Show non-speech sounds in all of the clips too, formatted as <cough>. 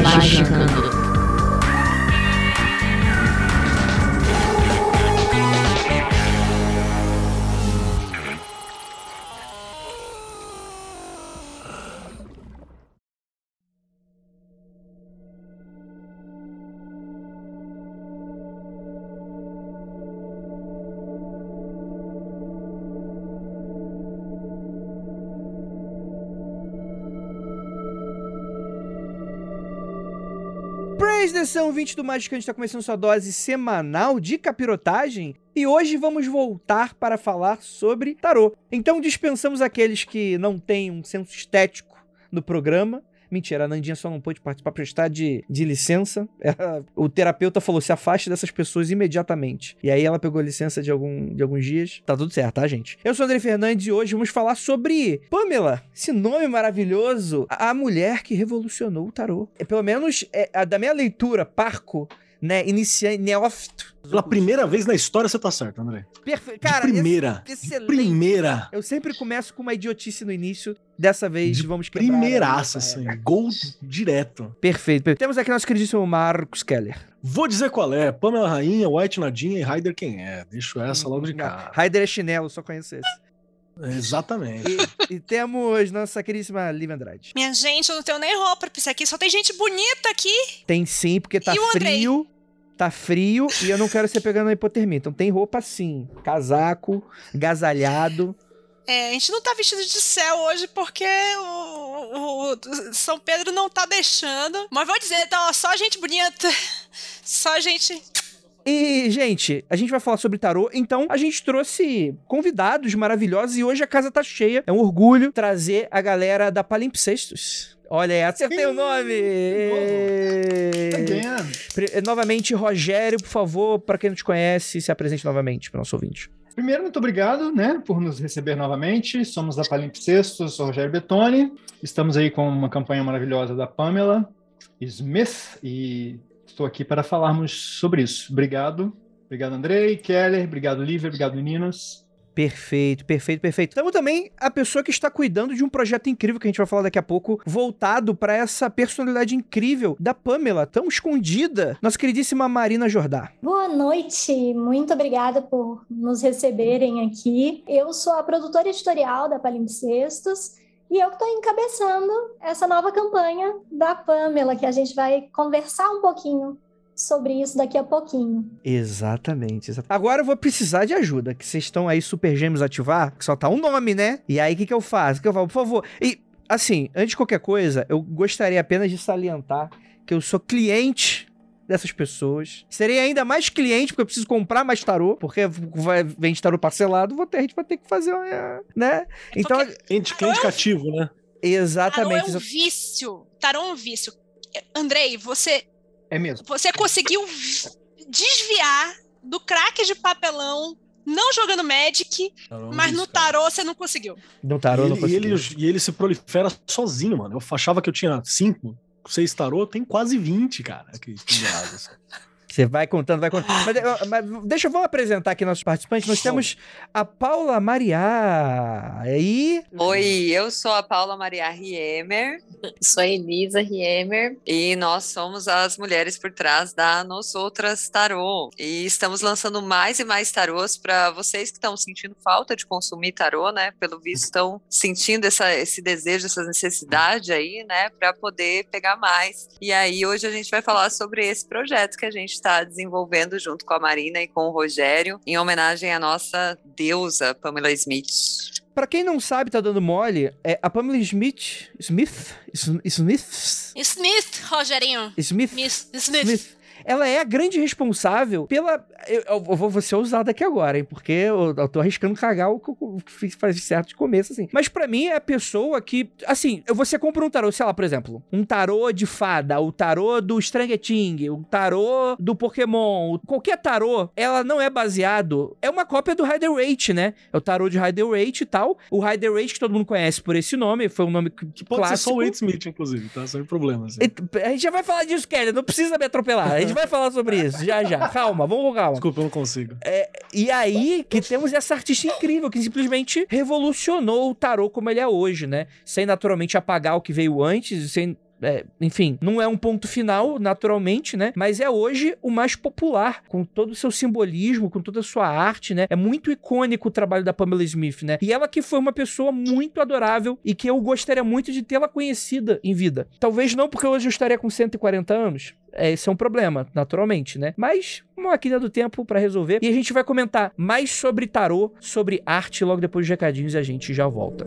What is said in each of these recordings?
Magicando. Praise edição 20 do Mágica, a gente está começando sua dose semanal de capirotagem. E hoje vamos voltar para falar sobre tarô. Então dispensamos aqueles que não têm um senso estético no programa. Mentira, a Nandinha só não pôde participar para estar de, de licença. Ela- o terapeuta falou: se afaste dessas pessoas imediatamente. E aí ela pegou licença de, algum, de alguns dias. Tá tudo certo, tá, gente? Eu sou o André Fernandes e hoje vamos falar sobre Pamela, esse nome maravilhoso, a, a mulher que revolucionou o tarô. É, pelo menos é, a da minha leitura, parco, né, iniciante, neófito. Pela primeira vez na história você tá certo, André. Perfe... De Cara, primeira. ex- excelente. Primeira. Eu sempre começo com uma idiotice no início. Dessa vez De vamos quebrar. Primeiraça, assim. Gol direto. Perfeito, perfeito. Temos aqui nosso queridíssimo Marcos Keller. Vou dizer qual é. Pamela Rainha, White Nadinha e Ryder quem é. Deixo essa logo de cara. Raider é chinelo, só conheço esse. Exatamente. E, e temos nossa queridíssima Liv Andrade. Minha gente, eu não tenho nem roupa pra isso aqui. Só tem gente bonita aqui. Tem sim, porque tá frio. Tá frio e eu não quero ser pegando a hipotermia. Então tem roupa sim. Casaco, gasalhado. É, a gente não tá vestido de céu hoje porque o, o- o São Pedro não tá deixando. Mas vou dizer, tá, ó, só gente bonita. Só gente. E, gente, a gente vai falar sobre tarô, então a gente trouxe convidados maravilhosos e hoje a casa tá cheia. É um orgulho trazer a galera da Palimpsestos. Olha aí, acertei o nome! Pre- Novamente, Rogério, por favor, pra quem não te conhece, se apresente novamente pro nosso ouvinte. Primeiro, muito obrigado né, por nos receber novamente. Somos da Palimpsestos, sou Rogério Betoni. Estamos aí com uma campanha maravilhosa da Pamela Smith e estou aqui para falarmos sobre isso. Obrigado. Obrigado, Andrei, Keller. Obrigado, Lívia. Obrigado, meninos. Perfeito, perfeito, perfeito. Temos também a pessoa que está cuidando de um projeto incrível que a gente vai falar daqui a pouco, voltado para essa personalidade incrível da Pamela, tão escondida, nossa queridíssima Marina Jordá. Boa noite, muito obrigada por nos receberem aqui. Eu sou a produtora editorial da Palimpsestos e eu que estou encabeçando essa nova campanha da Pamela, que a gente vai conversar um pouquinho sobre isso daqui a pouquinho. Exatamente, exa- Agora eu vou precisar de ajuda, que vocês estão aí super gêmeos ativar, que só tá um nome, né? E aí o que, que eu faço? O que eu falo? Por favor. E, assim, antes de qualquer coisa, eu gostaria apenas de salientar que eu sou cliente dessas pessoas. Serei ainda mais cliente, porque eu preciso comprar mais tarô, porque vai, vende tarô parcelado, vou ter, a gente vai ter que fazer uma, né? Então, porque Cliente, cliente cativo, né? Tarô exatamente. é um vício. Tarô é um vício. Andrei, você, É mesmo. você conseguiu desviar do crack de papelão, não jogando Magic, mas no tarô você não conseguiu. No tarô e, não ele, e, ele, e ele se prolifera sozinho, mano. Eu achava que eu tinha cinco, seis tarô, tem quase 20, cara. Pendurados, assim. <laughs> Você vai contando, vai contando. Mas, eh, mas deixa eu vamos apresentar aqui nossos participantes. Nós temos a Paula Maria. Aí. Oi, eu sou a Paula Maria Riemer Sou a Elisa Riemer. e nós somos as mulheres por trás da Nos Outras Tarô. E estamos lançando mais e mais tarôs para vocês que estão sentindo falta de consumir tarô, né? Pelo visto, estão sentindo essa, esse desejo, essa necessidade aí, né? Para poder pegar mais. E aí, hoje a gente vai falar sobre esse projeto que a gente está desenvolvendo junto com a Marina e com o Rogério, em homenagem à nossa deusa Pamela Smith. Pra quem não sabe, tá dando mole, é a Pamela Smith. Smith? Smith? Smith, Rogerinho. Smith? Smith. Smith. Ela é a grande responsável pela. Eu, eu vou, vou ser ousado aqui agora, hein? Porque eu, eu tô arriscando cagar o que eu fiz certo de começo, assim. Mas para mim é a pessoa que. Assim, você compra um tarô, sei lá, por exemplo, um tarô de fada, o tarô do Stranger Thing, o tarô do Pokémon, qualquer tarô, ela não é baseado. É uma cópia do Rider Waite, né? É o tarô de Rider Waite e tal. O Rider Waite, que todo mundo conhece por esse nome, foi um nome que Pode clássico. ser só o Wade Smith, inclusive, tá? Sem problemas. A gente já vai falar disso, Kelly. Não precisa me atropelar. A gente vai falar sobre isso. Já, já. Calma, vamos com calma. Desculpa, eu não consigo. É, e aí que temos essa artista incrível que simplesmente revolucionou o tarô como ele é hoje, né? Sem naturalmente apagar o que veio antes, sem é, enfim, não é um ponto final, naturalmente, né? Mas é hoje o mais popular, com todo o seu simbolismo, com toda a sua arte, né? É muito icônico o trabalho da Pamela Smith, né? E ela que foi uma pessoa muito adorável e que eu gostaria muito de tê-la conhecida em vida. Talvez não porque hoje eu estaria com 140 anos, é, esse é um problema, naturalmente, né? Mas uma máquina do tempo para resolver. E a gente vai comentar mais sobre tarô, sobre arte logo depois dos recadinhos e a gente já volta.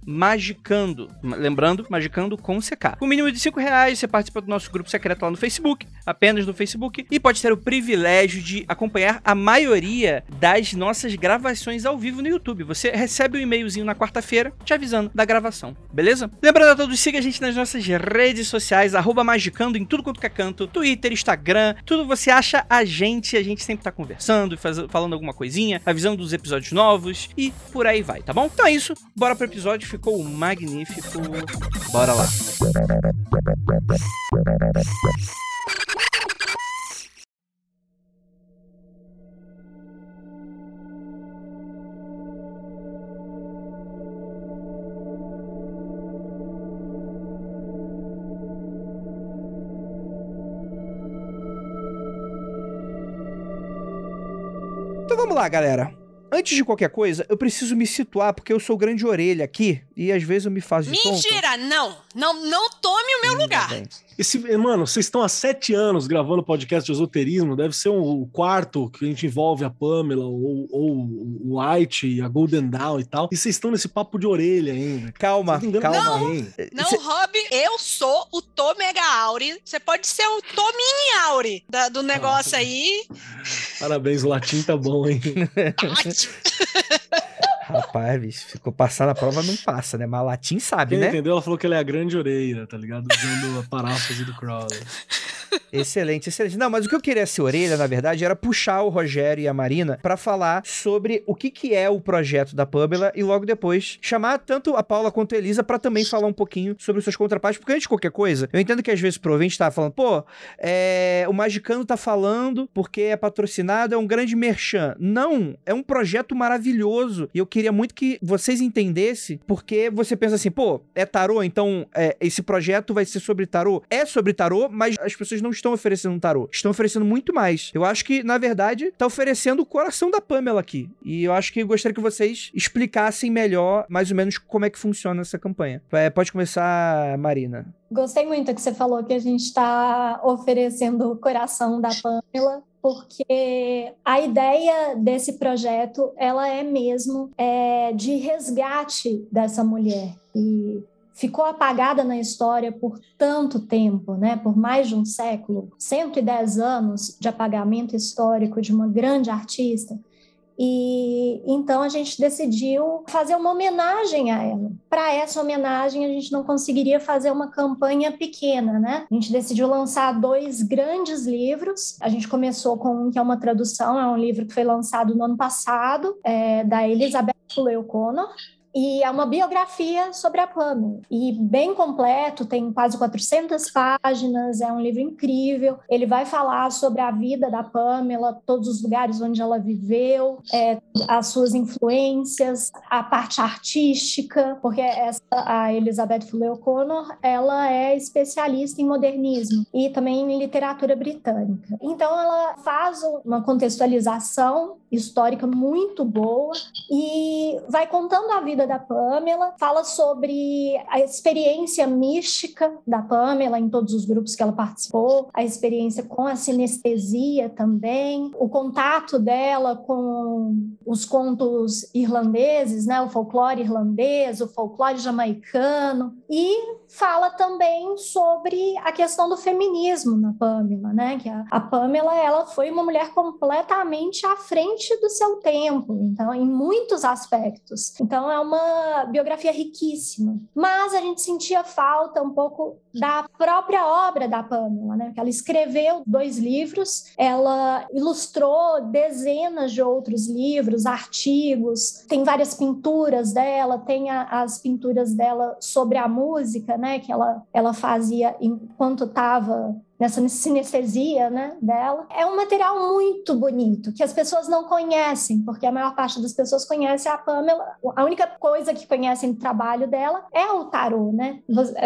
Magicando. Lembrando, Magicando com CK. Com o mínimo de 5 reais, você participa do nosso grupo secreto lá no Facebook, apenas no Facebook, e pode ter o privilégio de acompanhar a maioria das nossas gravações ao vivo no YouTube. Você recebe um e-mailzinho na quarta-feira te avisando da gravação, beleza? Lembrando a todos, siga a gente nas nossas redes sociais, Magicando em tudo quanto é canto, Twitter, Instagram, tudo você acha a gente, a gente sempre tá conversando, faz, falando alguma coisinha, avisando dos episódios novos e por aí vai, tá bom? Então é isso, bora pro episódio, ficou magnífico. Bora lá. Então vamos lá, galera. Antes de qualquer coisa, eu preciso me situar, porque eu sou grande orelha aqui e às vezes eu me faço de tonto. Mentira! Não! Não, não tome o meu Ainda lugar! bem. Esse, mano, vocês estão há sete anos gravando podcast de esoterismo, deve ser um, o quarto que a gente envolve a Pamela, ou, ou o White, a Golden Dawn e tal, e vocês estão nesse papo de orelha ainda. Calma, calma. ninguém. Não, Cê- Rob, eu sou o Tomega Auri. Você pode ser o Tomini Auri da- do negócio aí. Parabéns, o latim tá bom, hein? <laughs> <laughs> <laughs> Rapaz, bicho, ficou passar na prova, não passa, né? Mas latim sabe, Quem né? entendeu? Ela falou que ela é a grande orelha, tá ligado? Usando a paráfrase do Crowley. Excelente, excelente. Não, mas o que eu queria ser orelha, na verdade, era puxar o Rogério e a Marina pra falar sobre o que, que é o projeto da Pamela e logo depois chamar tanto a Paula quanto a Elisa pra também falar um pouquinho sobre seus contrapartes, porque antes de qualquer coisa, eu entendo que às vezes o ouvinte tá falando, pô, é, o Magicano tá falando porque é patrocinado, é um grande merchan. Não, é um projeto maravilhoso e eu queria muito que vocês entendessem, porque você pensa assim, pô, é tarô, então é, esse projeto vai ser sobre tarô? É sobre tarô, mas as pessoas não estão oferecendo um tarô, estão oferecendo muito mais. Eu acho que, na verdade, tá oferecendo o coração da Pamela aqui. E eu acho que eu gostaria que vocês explicassem melhor, mais ou menos, como é que funciona essa campanha. É, pode começar, Marina. Gostei muito que você falou que a gente está oferecendo o coração da Pamela, porque a ideia desse projeto ela é mesmo é, de resgate dessa mulher e ficou apagada na história por tanto tempo, né? Por mais de um século, 110 anos de apagamento histórico de uma grande artista. E então a gente decidiu fazer uma homenagem a ela. Para essa homenagem, a gente não conseguiria fazer uma campanha pequena, né? A gente decidiu lançar dois grandes livros. A gente começou com um que é uma tradução, é um livro que foi lançado no ano passado, é, da Elizabeth Fuller O'Connor. E é uma biografia sobre a Pamela. E bem completo, tem quase 400 páginas, é um livro incrível. Ele vai falar sobre a vida da Pamela, todos os lugares onde ela viveu, é, as suas influências, a parte artística, porque essa, a Elizabeth Fuller O'Connor, ela é especialista em modernismo e também em literatura britânica. Então ela faz uma contextualização histórica muito boa e vai contando a vida da Pamela, fala sobre a experiência mística da Pamela em todos os grupos que ela participou, a experiência com a sinestesia também, o contato dela com os contos irlandeses, né, o folclore irlandês, o folclore jamaicano e fala também sobre a questão do feminismo na Pamela, né? Que a, a Pamela ela foi uma mulher completamente à frente do seu tempo, então em muitos aspectos. Então é uma biografia riquíssima. Mas a gente sentia falta um pouco da própria obra da Pamela, né? Ela escreveu dois livros, ela ilustrou dezenas de outros livros, artigos, tem várias pinturas dela, tem a, as pinturas dela sobre a música, né, que ela, ela fazia enquanto estava nessa sinestesia né, dela. É um material muito bonito, que as pessoas não conhecem, porque a maior parte das pessoas conhece a Pamela. A única coisa que conhecem do trabalho dela é o tarô, né?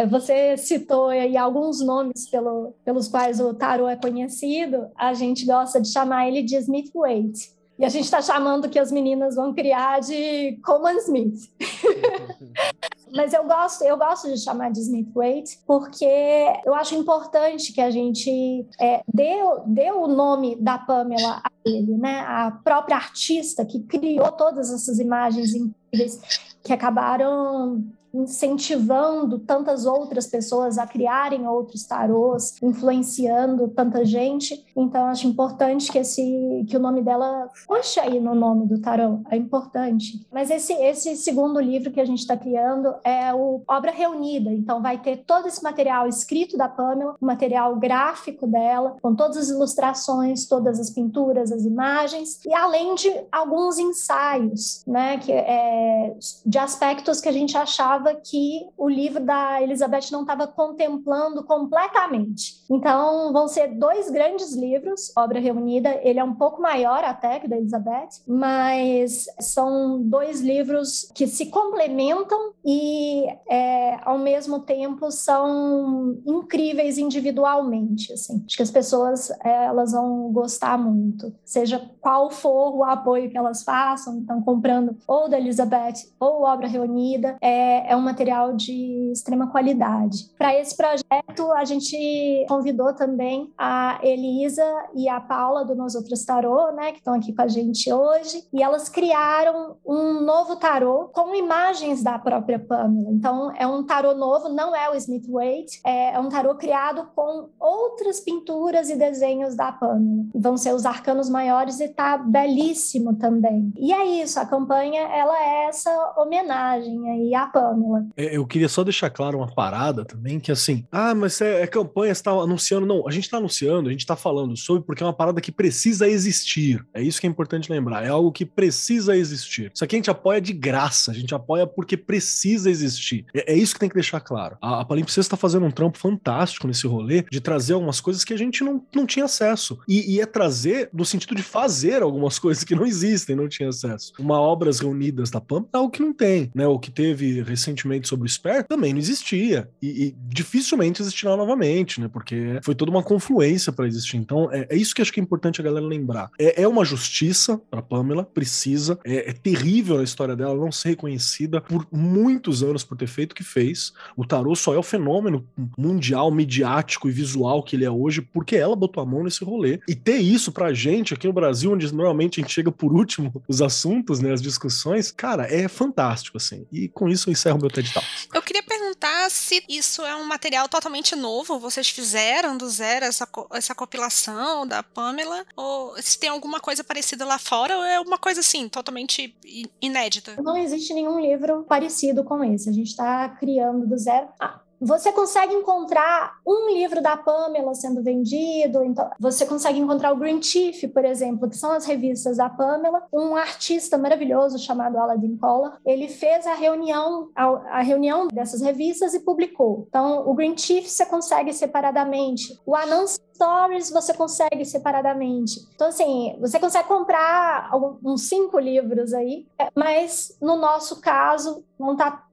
Você citou aí alguns nomes pelo, pelos quais o tarô é conhecido. A gente gosta de chamar ele de Smith Waite. E a gente está chamando que as meninas vão criar de Coleman Smith. <laughs> Mas eu gosto, eu gosto de chamar de Smith Waite porque eu acho importante que a gente é, dê, dê o nome da Pamela a ele, né? A própria artista que criou todas essas imagens incríveis que acabaram incentivando tantas outras pessoas a criarem outros tarôs, influenciando tanta gente. Então acho importante que esse que o nome dela conste aí no nome do tarô, é importante. Mas esse esse segundo livro que a gente está criando é o Obra Reunida, então vai ter todo esse material escrito da Pamela, o material gráfico dela, com todas as ilustrações, todas as pinturas, as imagens e além de alguns ensaios, né, que é, de aspectos que a gente achava achava que o livro da Elizabeth não estava contemplando completamente. Então, vão ser dois grandes livros, obra reunida. Ele é um pouco maior até que o da Elizabeth, mas são dois livros que se complementam e, é, ao mesmo tempo, são incríveis individualmente. Assim. Acho que as pessoas é, elas vão gostar muito, seja qual for o apoio que elas façam. Então, comprando ou da Elizabeth ou obra reunida, é, é é um material de extrema qualidade. Para esse projeto, a gente convidou também a Elisa e a Paula do Nós Outros Tarô, né, que estão aqui com a gente hoje, e elas criaram um novo tarô com imagens da própria Pamela. Então, é um tarô novo, não é o Smith Waite, é um tarô criado com outras pinturas e desenhos da Pamela. Vão ser os arcanos maiores e tá belíssimo também. E é isso, a campanha ela é essa homenagem aí à Pamela. É, eu queria só deixar claro uma parada também, que assim, ah, mas é, é campanha, você tá anunciando. Não, a gente tá anunciando, a gente tá falando sobre porque é uma parada que precisa existir. É isso que é importante lembrar. É algo que precisa existir. Isso aqui a gente apoia de graça, a gente apoia porque precisa existir. É, é isso que tem que deixar claro. A, a Palimpsesta tá fazendo um trampo fantástico nesse rolê de trazer algumas coisas que a gente não, não tinha acesso. E, e é trazer no sentido de fazer algumas <laughs> coisas que não existem, não tinha acesso. Uma obras reunidas da PAM é algo que não tem, né? O que teve recentemente recentemente sobre o Spare também não existia. E, e dificilmente existirá novamente, né? Porque foi toda uma confluência para existir. Então, é, é, isso que acho que é importante a galera lembrar. É, é uma justiça para Pamela, precisa. É, é, terrível a história dela não ser reconhecida por muitos anos por ter feito o que fez. O tarô só é o fenômeno mundial, midiático e visual que ele é hoje porque ela botou a mão nesse rolê. E ter isso pra gente aqui no Brasil, onde normalmente a gente chega por último os assuntos, né, as discussões, cara, é fantástico, assim. E com isso eu encerro meu TED Talks. Eu queria perguntar se isso é um material totalmente novo, vocês fizeram do zero essa, essa compilação da Pamela, ou se tem alguma coisa parecida lá fora, ou é uma coisa assim, totalmente inédita? Não existe nenhum livro parecido com esse. A gente está criando do zero. Ah, você consegue encontrar um livro da Pamela sendo vendido, então você consegue encontrar o Green Chief, por exemplo, que são as revistas da Pamela. Um artista maravilhoso chamado Aladdin Collar, ele fez a reunião, a, a reunião dessas revistas e publicou. Então, o Green Chief você consegue separadamente. O Anansi Stories você consegue separadamente. Então, assim, você consegue comprar uns cinco livros aí, mas no nosso caso, não tá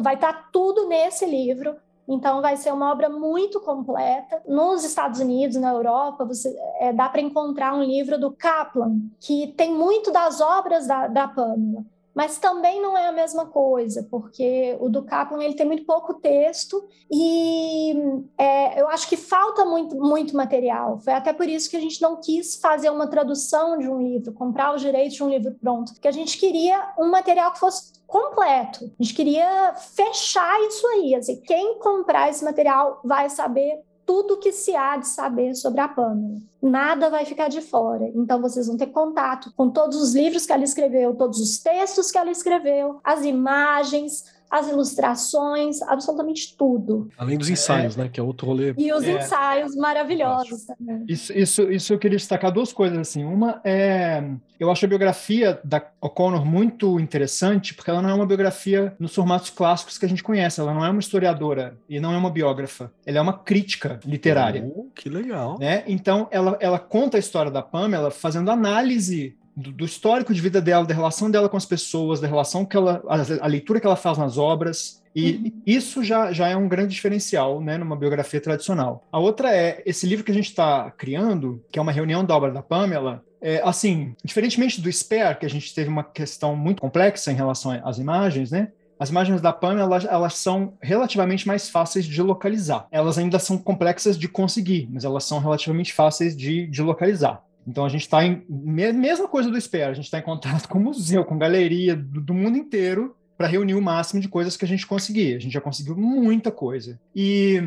vai estar tá tudo nesse livro. Então, vai ser uma obra muito completa. Nos Estados Unidos, na Europa, você, é, dá para encontrar um livro do Kaplan, que tem muito das obras da, da Pamela mas também não é a mesma coisa, porque o do Kaplan ele tem muito pouco texto e é, eu acho que falta muito, muito material. Foi até por isso que a gente não quis fazer uma tradução de um livro, comprar os direitos de um livro pronto, porque a gente queria um material que fosse completo. A gente queria fechar isso aí. Assim, quem comprar esse material vai saber tudo que se há de saber sobre a Pamela. Nada vai ficar de fora. Então vocês vão ter contato com todos os livros que ela escreveu, todos os textos que ela escreveu, as imagens, as ilustrações, absolutamente tudo. Além dos ensaios, é. né? Que é outro rolê. E os é. ensaios maravilhosos também. Isso, isso, isso eu queria destacar duas coisas, assim. Uma é... Eu acho a biografia da O'Connor muito interessante, porque ela não é uma biografia nos formatos clássicos que a gente conhece. Ela não é uma historiadora e não é uma biógrafa. Ela é uma crítica literária. Oh, que legal. Né? Então, ela, ela conta a história da Pamela fazendo análise do, do, histórico de vida dela, da relação dela com as pessoas, da relação que ela, a, a leitura que ela faz nas obras. E uhum. isso já, já é um grande diferencial, né, numa biografia tradicional. A outra é esse livro que a gente está criando, que é uma reunião da obra da Pamela. É, assim, diferentemente do Spare, que a gente teve uma questão muito complexa em relação às imagens, né? As imagens da Pamela, elas, elas, são relativamente mais fáceis de localizar. Elas ainda são complexas de conseguir, mas elas são relativamente fáceis de, de localizar. Então a gente está em mesma coisa do Espera, a gente está em contato com museu, com galeria do, do mundo inteiro para reunir o máximo de coisas que a gente conseguir. A gente já conseguiu muita coisa. E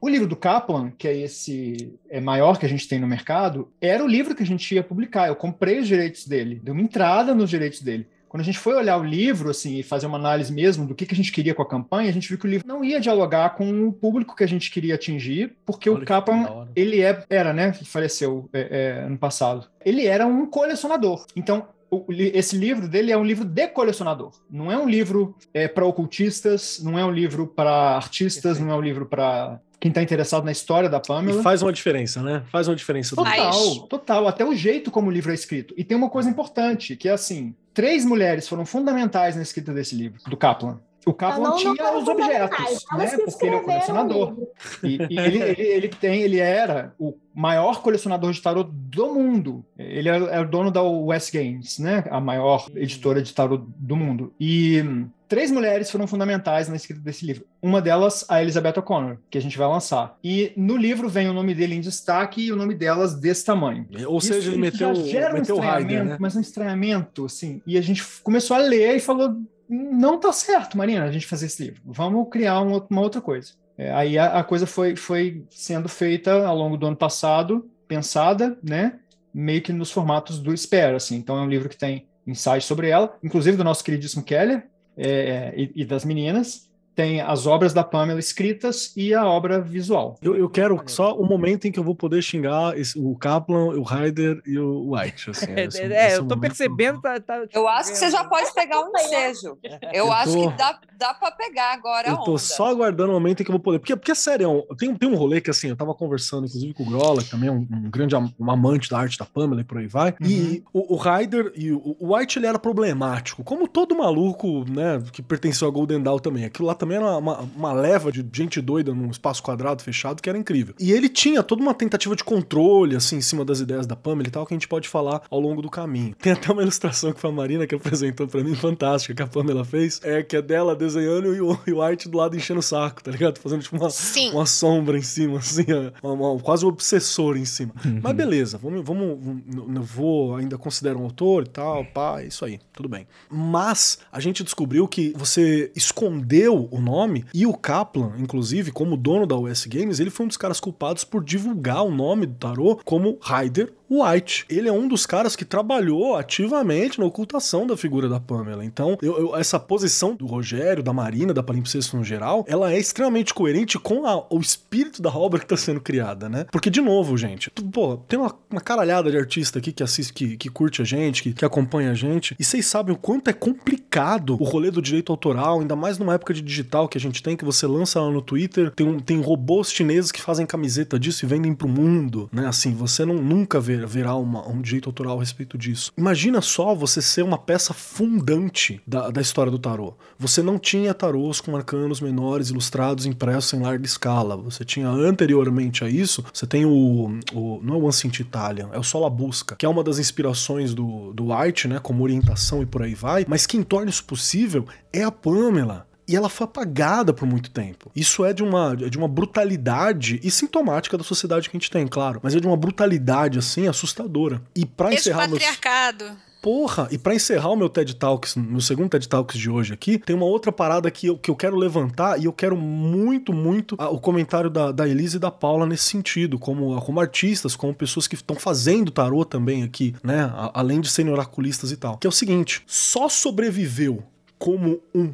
o livro do Kaplan, que é esse é maior que a gente tem no mercado, era o livro que a gente ia publicar. Eu comprei os direitos dele, dei uma entrada nos direitos dele. Quando a gente foi olhar o livro, assim, e fazer uma análise mesmo do que, que a gente queria com a campanha, a gente viu que o livro não ia dialogar com o público que a gente queria atingir, porque Olha o Kaplan, ele é, era, né, faleceu é, é, ano passado. Ele era um colecionador. Então, esse livro dele é um livro de colecionador. Não é um livro é, para ocultistas, não é um livro para artistas, Perfeito. não é um livro para quem está interessado na história da Pamela. E faz uma diferença, né? Faz uma diferença. Total, total. Até o jeito como o livro é escrito. E tem uma coisa importante, que é assim, três mulheres foram fundamentais na escrita desse livro, do Kaplan. O Kaplan não, tinha não os objetos, né? Porque ele é um colecionador. E, e ele, ele, ele, tem, ele era o maior colecionador de tarot do mundo. Ele é, é o dono da West Games, né? A maior editora de tarot do mundo. E três mulheres foram fundamentais na escrita desse livro. Uma delas, a Elizabeth O'Connor, que a gente vai lançar. E no livro vem o nome dele em destaque e o nome delas desse tamanho. Ou isso, seja, ele meteu, já gera meteu um estranhamento, né? mas um estranhamento, assim. E a gente começou a ler e falou: não tá certo, Marina, a gente fazer esse livro. Vamos criar um, uma outra coisa. É, aí a, a, coisa foi, foi sendo feita ao longo do ano passado, pensada, né? Meio que nos formatos do Spare, assim. Então é um livro que tem ensaios sobre ela, inclusive do nosso queridíssimo Keller é, é e, e das meninas tem as obras da Pamela escritas e a obra visual. Eu, eu quero só o momento em que eu vou poder xingar esse, o Kaplan, o Ryder e o White. Assim, <laughs> é, esse, é, esse eu tô percebendo. Tá, tá, eu acho que você já pode pegar um ensejo. Eu, eu acho tô, que dá, dá pra pegar agora. Eu tô onda. só aguardando o momento em que eu vou poder. Porque, porque sério, tem, tem um rolê que assim, eu tava conversando, inclusive, com o Grola, que também é um, um grande um amante da arte da Pamela e por aí vai. Uhum. E o, o Ryder e o, o White ele era problemático, como todo maluco, né, que pertenceu a Golden Dawn também. Aquilo lá também também era uma, uma leva de gente doida num espaço quadrado fechado que era incrível. E ele tinha toda uma tentativa de controle, assim, em cima das ideias da Pamela e tal, que a gente pode falar ao longo do caminho. Tem até uma ilustração que foi a Marina que apresentou para mim, fantástica, que a Pamela fez, é que é dela desenhando e o, e o arte do lado enchendo o saco, tá ligado? Fazendo tipo uma, uma sombra em cima, assim, uma, uma, quase um obsessor em cima. Uhum. Mas beleza, vamos, vamos, vamos, vou, ainda considero um autor e tal, pá, é isso aí, tudo bem. Mas a gente descobriu que você escondeu o nome. E o Kaplan, inclusive, como dono da US Games, ele foi um dos caras culpados por divulgar o nome do tarô como Ryder White. Ele é um dos caras que trabalhou ativamente na ocultação da figura da Pamela. Então, eu, eu, essa posição do Rogério, da Marina, da Palimpsesto no geral, ela é extremamente coerente com a, o espírito da obra que está sendo criada, né? Porque, de novo, gente, tu, pô, tem uma, uma, caralhada de artista aqui que assiste, que, que curte a gente, que, que acompanha a gente, e vocês sabem o quanto é complicado o rolê do direito autoral, ainda mais numa época de digital que a gente tem, que você lança lá no Twitter, tem, um, tem robôs chineses que fazem camiseta disso e vendem pro mundo, né? Assim, você não, nunca vê virar uma, um direito autoral a respeito disso. Imagina só você ser uma peça fundante da, da história do tarô. Você não tinha tarôs com arcanos menores ilustrados impressos em larga escala. Você tinha anteriormente a isso, você tem o. o não é o Ancient Italian, é o Sola Busca, que é uma das inspirações do, do White, né? Como orientação e por aí vai. Mas quem torna isso possível é a Pamela e ela foi apagada por muito tempo. Isso é de uma, é de uma brutalidade e sintomática da sociedade que a gente tem, claro, mas é de uma brutalidade assim assustadora. E para encerrar meus... patriarcado. Porra, e para encerrar o meu TED Talks, meu segundo TED Talks de hoje aqui, tem uma outra parada que eu, que eu quero levantar e eu quero muito, muito a, o comentário da, da Elise e da Paula nesse sentido, como, como artistas, como pessoas que estão fazendo tarô também aqui, né? A, além de serem oraculistas e tal. Que é o seguinte: só sobreviveu como um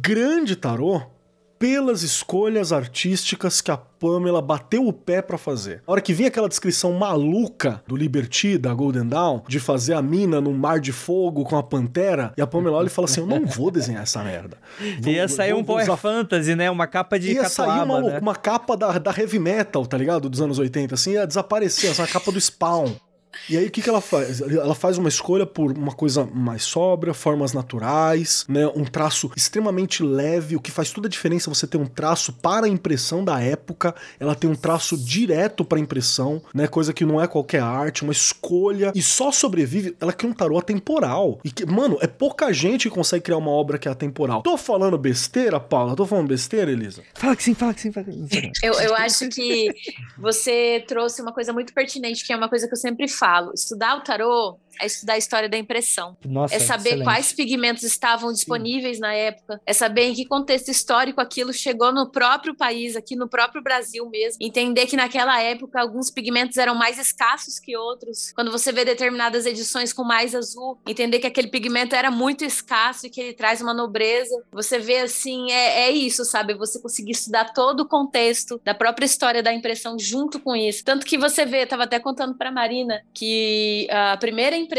grande tarô pelas escolhas artísticas que a Pamela bateu o pé para fazer. A hora que vinha aquela descrição maluca do Liberty, da Golden Dawn, de fazer a mina num mar de fogo com a pantera, e a Pamela olha e fala assim: Eu não vou desenhar essa merda. <laughs> Vou, ia sair um Power usar... Fantasy, né? Uma capa de Ia catuaba, sair uma, né? uma capa da, da heavy metal, tá ligado? Dos anos 80, assim, ia desaparecer, essa capa do Spawn. E aí o que, que ela faz? Ela faz uma escolha por uma coisa mais sóbria, formas naturais, né? Um traço extremamente leve, o que faz toda a diferença você ter um traço para a impressão da época, ela tem um traço direto para impressão, né? Coisa que não é qualquer arte, uma escolha e só sobrevive, ela cria um tarô atemporal. E que, mano, é pouca gente que consegue criar uma obra que é atemporal. Tô falando besteira, Paula? Tô falando besteira, Elisa? Fala que sim, fala que sim, fala que sim. Eu, eu acho que você trouxe uma coisa muito pertinente, que é uma coisa que eu sempre falo. Estudar o tarô é estudar a história da impressão. Nossa, é saber excelente. quais pigmentos estavam disponíveis Sim. na época. É saber em que contexto histórico aquilo chegou no próprio país, aqui no próprio Brasil mesmo. Entender que naquela época alguns pigmentos eram mais escassos que outros. Quando você vê determinadas edições com mais azul, entender que aquele pigmento era muito escasso e que ele traz uma nobreza. Você vê assim, é, é isso, sabe? Você conseguir estudar todo o contexto da própria história da impressão junto com isso. Tanto que você vê, estava até contando para Marina que a primeira impressão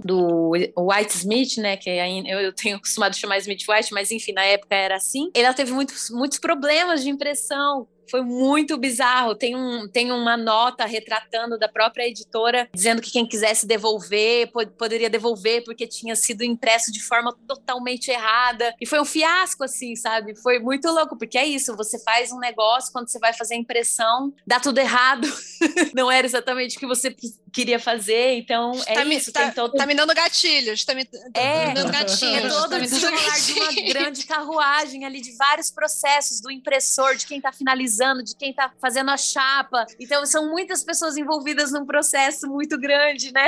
do White Smith, né, que eu tenho acostumado a chamar Smith White, mas enfim, na época era assim, ela teve muitos, muitos problemas de impressão, foi muito bizarro. Tem, um, tem uma nota retratando da própria editora, dizendo que quem quisesse devolver, pod poderia devolver, porque tinha sido impresso de forma totalmente errada. E foi um fiasco, assim, sabe? Foi muito louco, porque é isso, você faz um negócio, quando você vai fazer a impressão, dá tudo errado. <laughs> Não era exatamente o que você queria fazer, então é tá isso. Me, tá, todo... tá, me dando gatilhos, tá me, <laughs> tá é, me dando gatilhos. É todo tá desenrolar de uma grande carruagem ali, de vários processos, do impressor, de quem tá finalizando de quem está fazendo a chapa. Então, são muitas pessoas envolvidas num processo muito grande, né?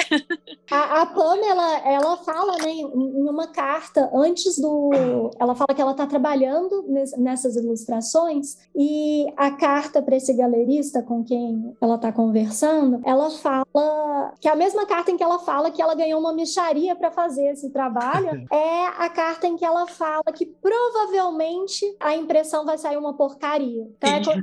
A, a Pamela, ela fala, né, em uma carta, antes do. Ela fala que ela está trabalhando nessas ilustrações, e a carta para esse galerista com quem ela está conversando, ela fala que a mesma carta em que ela fala que ela ganhou uma micharia para fazer esse trabalho <laughs> é a carta em que ela fala que provavelmente a impressão vai sair uma porcaria. Então, é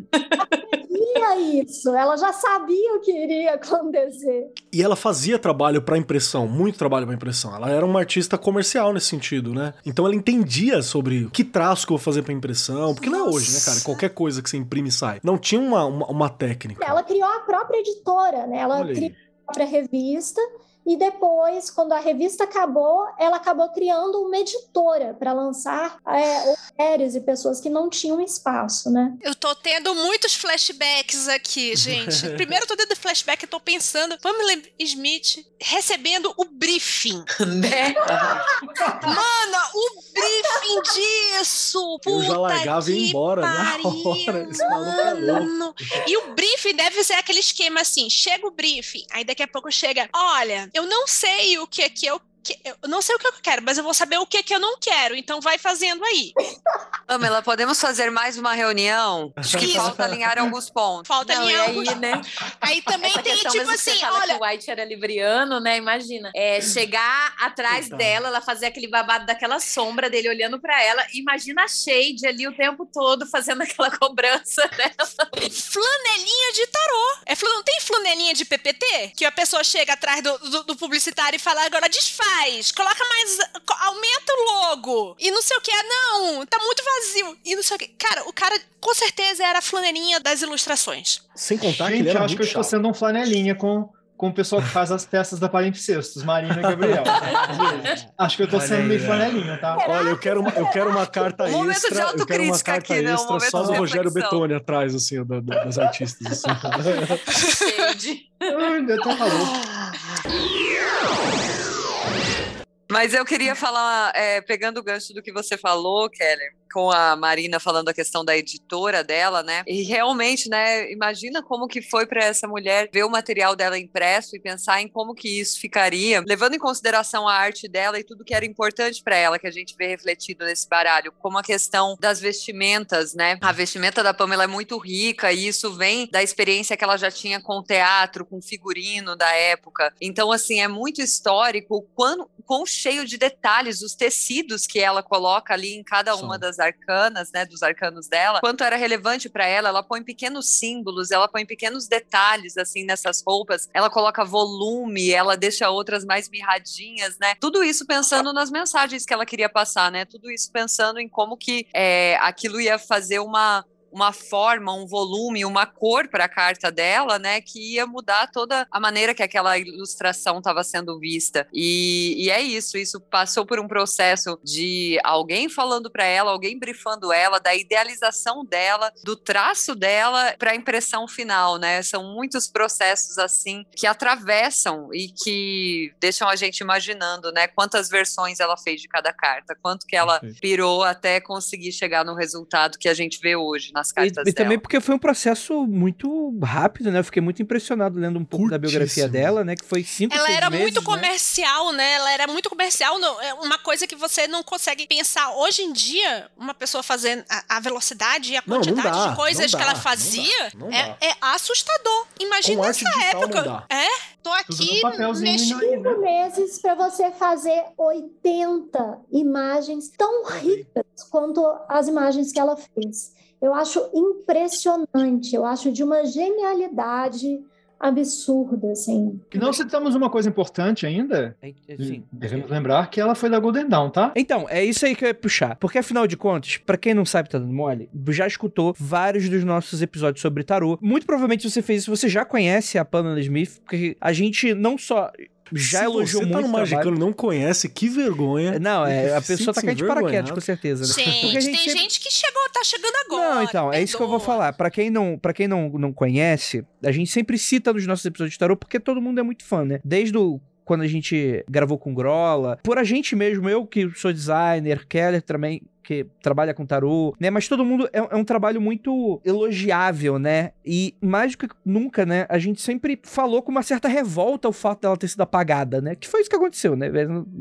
sabia isso, ela já sabia o que iria acontecer. E ela fazia trabalho para impressão, muito trabalho para impressão. Ela era uma artista comercial nesse sentido, né? Então ela entendia sobre que traço que eu vou fazer para impressão, porque Nossa. não é hoje, né, cara? Qualquer coisa que você imprime sai. Não tinha uma, uma, uma técnica. Ela criou a própria editora, né? Ela criou a própria revista e depois, quando a revista acabou, ela acabou criando uma editora para lançar é, mulheres e pessoas que não tinham espaço, né? Eu tô tendo muitos flashbacks aqui, gente. <laughs> Primeiro eu tô tendo flashback, eu tô pensando, Pamela Smith recebendo o briefing. <laughs> Né? Mana, o briefing disso! Eu já largava e embora <laughs> pariu, na hora. Esse é louco. E o briefing deve ser aquele esquema assim: chega o briefing, aí daqui a pouco chega, olha, eu não sei o que é que eu que, eu não sei o que eu quero, mas eu vou saber o que, que eu não quero. Então vai fazendo aí. <laughs> Pamela, podemos fazer mais uma reunião? Acho que Isso. falta alinhar alguns pontos. Falta Não, alinhar alguns- aí, né? <laughs> Aí também Essa tem, questão tipo assim, olha, que o White era libriano, né? Imagina. É, chegar atrás Coitado. dela, ela fazer aquele babado daquela sombra dele olhando pra ela. Imagina a Shade ali o tempo todo fazendo <laughs> aquela cobrança dela. flanelinha de tarô. É, não tem flanelinha de PPT? Que a pessoa chega atrás do, do- do publicitário e fala, agora desfaz, coloca mais, aumenta o logo. E não sei o que, é, não, tá muito vazio. E não sei o que. Cara, o cara com certeza era a flanelinha das ilustrações. Sem contar que ele Gente, era eu acho que eu estou sendo um flanelinha com, com o pessoal que faz as peças da Palimpsestos, Marina e Gabriel. <laughs> acho que eu estou Olha sendo meio né? flanelinha, tá? Olha, eu quero uma, eu quero uma carta Um momento de extra. Eu quero uma autocrítica carta aqui, né? Um extra momento só de do Rogério. Betoni atrás, assim, da- da- das artistas. assim. <laughs> Eu tô maluco. <laughs> Mas eu queria falar, é, pegando o gancho do que você falou, Keller, com a Marina falando a questão da editora dela, né? E realmente, né? Imagina como que foi para essa mulher ver o material dela impresso e pensar em como que isso ficaria, levando em consideração a arte dela e tudo que era importante para ela, que a gente vê refletido nesse baralho, como a questão das vestimentas, né? A vestimenta da Pamela é muito rica e isso vem da experiência que ela já tinha com o teatro, com o figurino da época. Então, assim, é muito histórico o quão, quão cheio de detalhes os tecidos que ela coloca ali em cada uma São. das arcanas, né, dos arcanos dela, quanto era relevante para ela, ela põe pequenos símbolos, ela põe pequenos detalhes assim nessas roupas, ela coloca volume, ela deixa outras mais mirradinhas, né? Tudo isso pensando nas mensagens que ela queria passar, né? Tudo isso pensando em como que é, aquilo ia fazer uma uma forma, um volume, uma cor para a carta dela, né, que ia mudar toda a maneira que aquela ilustração estava sendo vista. E, e é isso, isso passou por um processo de alguém falando para ela, alguém brifando ela, da idealização dela, do traço dela para a impressão final, né? São muitos processos assim que atravessam e que deixam a gente imaginando, né, quantas versões ela fez de cada carta, quanto que ela pirou até conseguir chegar no resultado que a gente vê hoje nas E, cartas e também dela. porque foi um processo muito rápido, né? Eu fiquei muito impressionado lendo um pouco da biografia Curtíssimo. dela, né? Que foi cinco, Ela era meses, muito né? comercial, né? Ela era muito comercial. não- é uma coisa que você não consegue pensar. Hoje em dia, uma pessoa fazendo a, a velocidade e a Não, não quantidade dá, de coisas não que dá, ela não fazia dá, não é, dá. é assustador. Imagina Com essa época. não dá. É, tô aqui mexendo. e não- Cinco meses para você fazer 80 imagens tão ricas quanto as imagens que ela fez. Eu acho impressionante, eu acho de uma genialidade absurda, assim. E não citamos uma coisa importante ainda. É, sim. Devemos lembrar que ela foi da Golden Dawn, tá? Então, é isso aí que eu ia puxar. Porque, afinal de contas, pra quem não sabe, tá dando mole, já escutou vários dos nossos episódios sobre tarô. Muito provavelmente você fez isso, você já conhece a Pamela Smith, porque a gente não só já Se elogiou você muito tá no Magicano não conhece, que vergonha. Não, é, a pessoa tá caindo de paraquedas, envergonhado. com certeza. né? Gente, gente tem sempre- gente que chegou, tá chegando agora. Não, então, é isso que eu vou falar. Pra quem não, para quem não, não conhece, a gente sempre cita nos nossos episódios de tarô porque todo mundo é muito fã, né? Desde o quando a gente gravou com Grola, por a gente mesmo, eu que sou designer, Keller também que trabalha com tarô, né? Mas todo mundo é, é um trabalho muito elogiável, né? E mais do que nunca, né? A gente sempre falou com uma certa revolta o fato dela ter sido apagada, né? Que foi isso que aconteceu, né?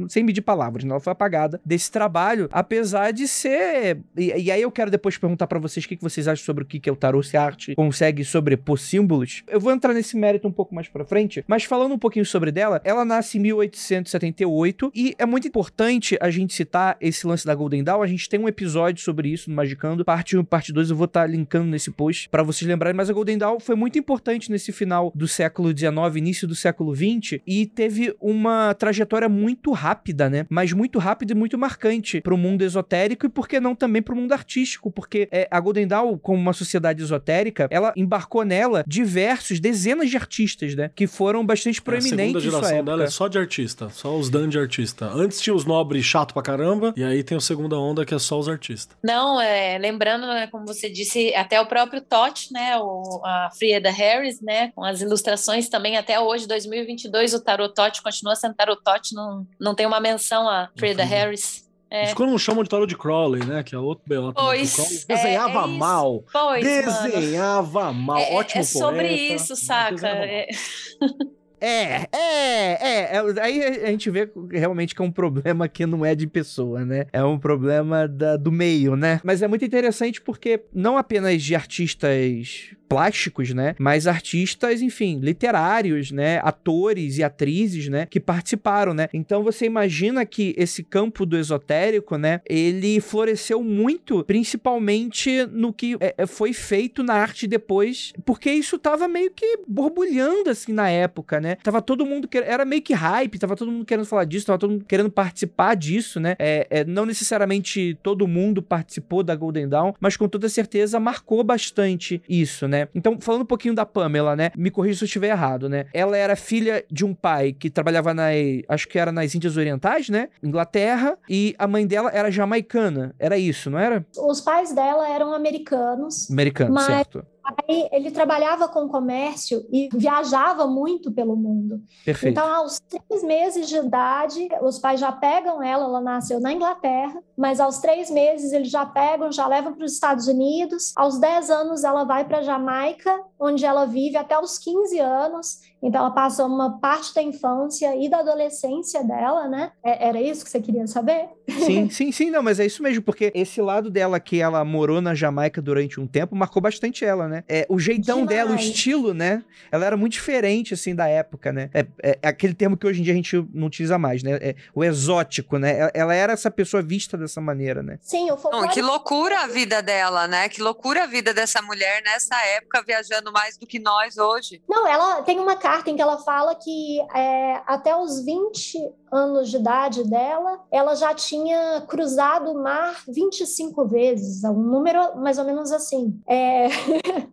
Sem medir palavras, né? Ela foi apagada desse trabalho, apesar de ser. E, e aí eu quero depois perguntar pra vocês o que, que vocês acham sobre o que, que é o tarô, se a arte consegue sobrepor símbolos. Eu vou entrar nesse mérito um pouco mais pra frente, mas falando um pouquinho sobre dela, ela nasce em 1878 e é muito importante a gente citar esse lance da Golden Dawn. A gente tem um episódio sobre isso no Magicando, parte 1 e parte 2, eu vou estar linkando nesse post pra vocês lembrarem, mas a Golden Dawn foi muito importante nesse final do século XIX, início do século XX e teve uma trajetória muito rápida, né? Mas muito rápida e muito marcante pro mundo esotérico e por que não também pro mundo artístico, porque é, a Golden Dawn, como uma sociedade esotérica, ela embarcou nela diversos, dezenas de artistas, né? Que foram bastante A segunda proeminentes em sua geração época. dela é só de artista, só os Dan de artista. Antes tinha os nobres chato pra caramba, e aí tem a segunda onda que é só os artistas. Não, é, lembrando, né, como você disse, até o próprio Totti, né, o, a Frieda Harris, né, com as ilustrações também até hoje, 2022, o Tarot Totti continua sendo Tarot Totti, não, não tem uma menção a Frieda Frieda. Harris. É. Quando não chamam de tarô de Crowley, né? Que é outro B.O. também. Pois, é, desenhava é isso. mal. Pois, mano. desenhava mal. É, Ótimo é sobre poeta, isso, saca? <laughs> É, É, é, é, é, Aí a gente vê realmente que é um problema que não é de pessoa, né? É um problema da, do meio, né? Mas é muito interessante porque não apenas de artistas plásticos, né? Mas artistas, enfim, literários, né? Atores e atrizes, né? Que participaram, né? Então você imagina que esse campo do esotérico, né? Ele floresceu muito, principalmente no que é, é foi feito na arte depois, porque isso tava meio que borbulhando assim na época, né? Tava todo mundo que era meio que hype, tava todo mundo querendo falar disso, tava todo mundo querendo participar disso, né? É, é, não necessariamente todo mundo participou da Golden Dawn, mas com toda certeza marcou bastante isso, né? Né? Então, falando um pouquinho da Pamela, né? Me corrija se eu estiver errado, né? Ela era filha de um pai que trabalhava na, acho que era nas Índias Orientais, né? Inglaterra, e a mãe dela era jamaicana. Era isso, não era? Os pais dela eram americanos. Americanos, certo pai, ele trabalhava com comércio e viajava muito pelo mundo. Perfeito. Então, aos três meses de idade, os pais já pegam ela, ela nasceu na Inglaterra, mas aos três meses eles já pegam, já levam para os Estados Unidos. Aos dez anos, ela vai para Jamaica, onde ela vive até os 15 anos. Então, ela passa uma parte da infância e da adolescência dela, né? É, era isso que você queria saber? Sim, <laughs> sim, sim, não, mas é isso mesmo, porque esse lado dela que ela morou na Jamaica durante um tempo marcou bastante ela, né? É, o jeitão Demais. dela, o estilo, né? Ela era muito diferente, assim, da época, né? É, é, é, aquele termo que hoje em dia a gente não utiliza mais, né? É, o exótico, né? Ela era essa pessoa vista dessa maneira, né? Sim, o folclore... Não, que loucura a vida dela, né? Que loucura a vida dessa mulher nessa época, viajando mais do que nós hoje. Não, ela tem uma carta em que ela fala que é, até os 20 anos de idade dela, ela já tinha cruzado o mar 25 vezes, um número mais ou menos assim. É... <laughs>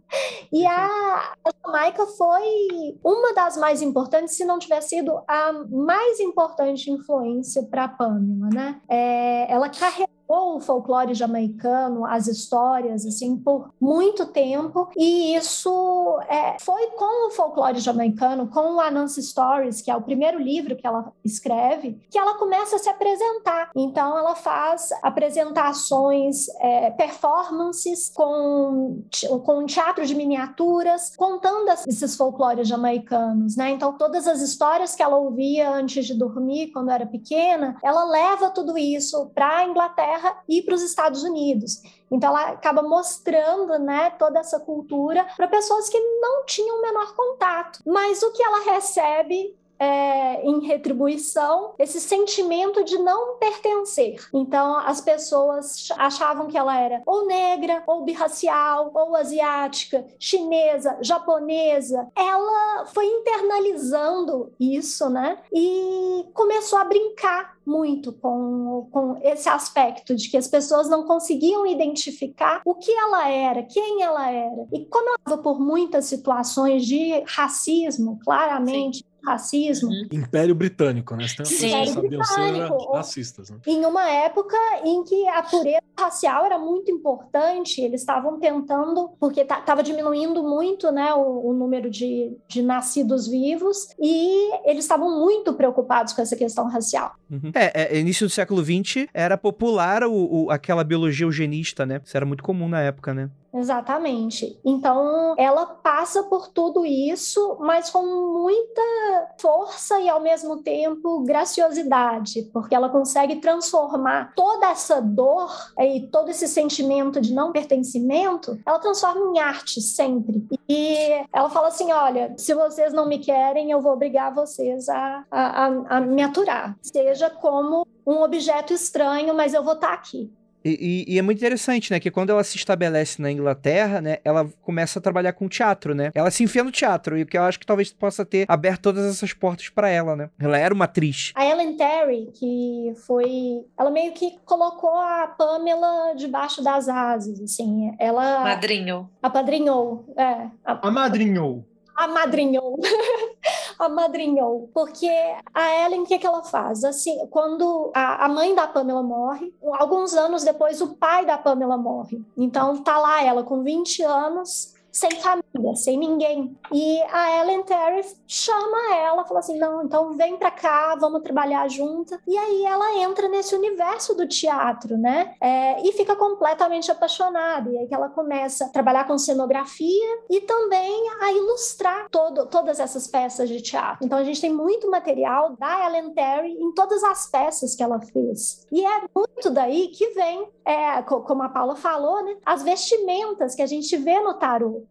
e a, a Jamaica foi uma das mais importantes, se não tivesse sido a mais importante influência para a Pamela, né? É, ela carregou o folclore jamaicano, as histórias, assim, por muito tempo. E isso é, foi com o folclore jamaicano, com o Anansi Stories, que é o primeiro livro que ela escreve, que ela começa a se apresentar. Então, ela faz apresentações, é, performances com, com teatro de miniaturas, contando esses folclores jamaicanos, né? Então, todas as histórias que ela ouvia antes de dormir, quando era pequena, ela leva tudo isso para a Inglaterra Inglaterra e para os Estados Unidos. Então ela acaba mostrando, né, toda essa cultura para pessoas que não tinham o menor contato. Mas o que ela recebe é, em retribuição esse sentimento de não pertencer. Então, as pessoas achavam que ela era ou negra, ou birracial, ou asiática, chinesa, japonesa. Ela foi internalizando isso, né? E começou a brincar muito com, com esse aspecto de que as pessoas não conseguiam identificar o que ela era, quem ela era. E como ela passou por muitas situações de racismo, claramente, Sim racismo. Uhum. Império Britânico, né? Sim. sabiam ser racistas. Né? Em uma época em que a pureza racial era muito importante, eles estavam tentando, porque estava diminuindo muito né, o, o número de, de, nascidos vivos, e eles estavam muito preocupados com essa questão racial. Uhum. É, é, início do século XX era popular o, o, aquela biologia eugenista, né? Isso era muito comum na época, né? Exatamente. Então, ela passa por tudo isso, mas com muita força e, ao mesmo tempo, graciosidade, porque ela consegue transformar toda essa dor e todo esse sentimento de não pertencimento, ela transforma em arte sempre. E ela fala assim: olha, se vocês não me querem, eu vou obrigar vocês a, a, a, a me aturar, seja como um objeto estranho, mas eu vou estar aqui. E, e, e, é muito interessante, né? Que quando ela se estabelece na Inglaterra, né? Ela começa a trabalhar com teatro, né? Ela se enfia no teatro, e o que eu acho que talvez possa ter aberto todas essas portas para ela, né? Ela era uma atriz. A Ellen Terry, que foi. Ela meio que colocou a Pamela debaixo das asas, assim. Ela. Madrinhou. Apadrinhou, é. A... Amadrinhou amadrinhou. <laughs> amadrinhou. Porque a Ellen, o que, que ela faz? Assim, quando a, a mãe da Pamela morre, alguns anos depois o pai da Pamela morre. Então tá lá ela com 20 anos sem família, sem ninguém. E a Ellen Terry chama ela, fala assim: não, então vem pra cá, vamos trabalhar junto. E aí ela entra nesse universo do teatro, né? É, e fica completamente apaixonada. E aí que ela começa a trabalhar com cenografia e também a ilustrar todo, todas essas peças de teatro. Então a gente tem muito material da Ellen Terry em todas as peças que ela fez. E é muito daí que vem, é, como a Paula falou, né? As vestimentas que a gente vê no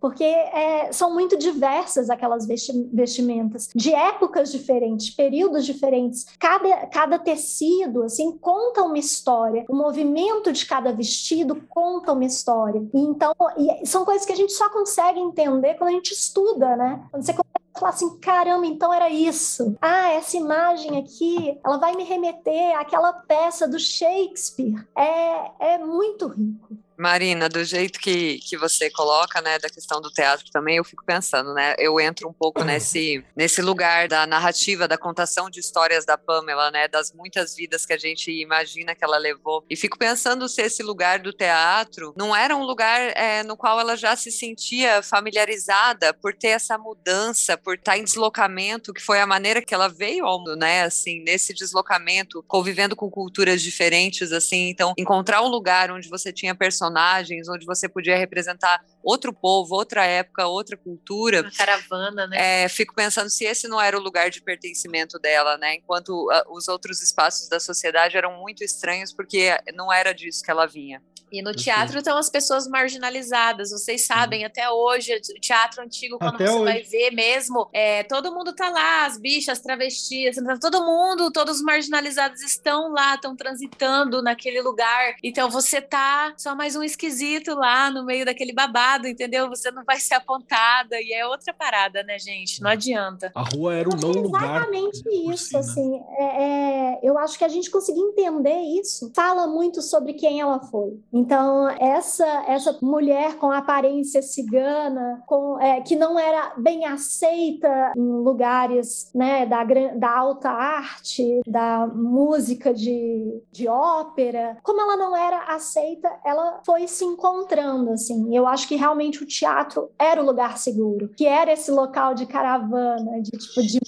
porque é, são muito diversas aquelas vestimentas, de épocas diferentes, períodos diferentes. Cada, cada tecido, assim, conta uma história. O movimento de cada vestido conta uma história. E então, e são coisas que a gente só consegue entender quando a gente estuda, né? Quando você falar assim, caramba, então era isso. Ah, essa imagem aqui, ela vai me remeter àquela peça do Shakespeare. É, é muito rico. Marina, do jeito que, que você coloca, né, da questão do teatro também, eu fico pensando, né, eu entro um pouco nesse, nesse lugar da narrativa, da contação de histórias da Pamela, né, das muitas vidas que a gente imagina que ela levou, e fico pensando se esse lugar do teatro não era um lugar é, no qual ela já se sentia familiarizada por ter essa mudança, por estar em deslocamento, que foi a maneira que ela veio ao mundo, né, assim, nesse deslocamento, convivendo com culturas diferentes, assim, então, encontrar um lugar onde você tinha personagens personagens, onde você podia representar outro povo, outra época, outra cultura. Uma caravana, né? É, fico pensando se esse não era o lugar de pertencimento dela, né? Enquanto uh, os outros espaços da sociedade eram muito estranhos, porque não era disso que ela vinha. E no teatro estão as pessoas marginalizadas. Vocês sabem, uhum. até hoje, o teatro antigo, quando até você hoje. vai ver mesmo, é, todo mundo tá lá, as bichas, as travestis, todo mundo, todos os marginalizados estão lá, estão transitando naquele lugar. Então você tá só mais um esquisito lá no meio daquele babado, entendeu? Você não vai ser apontada. E é outra parada, né, gente? Não adianta. A rua era o não lugar. Exatamente isso, assim. É, é, eu acho que a gente conseguir entender isso fala muito sobre quem ela foi. Então, essa, essa mulher com aparência cigana, com, é, que não era bem aceita em lugares né, da, da alta arte, da música de, de ópera, como ela não era aceita, ela foi se encontrando, assim. Eu acho que realmente o teatro era o lugar seguro, que era esse local de caravana, de tipo de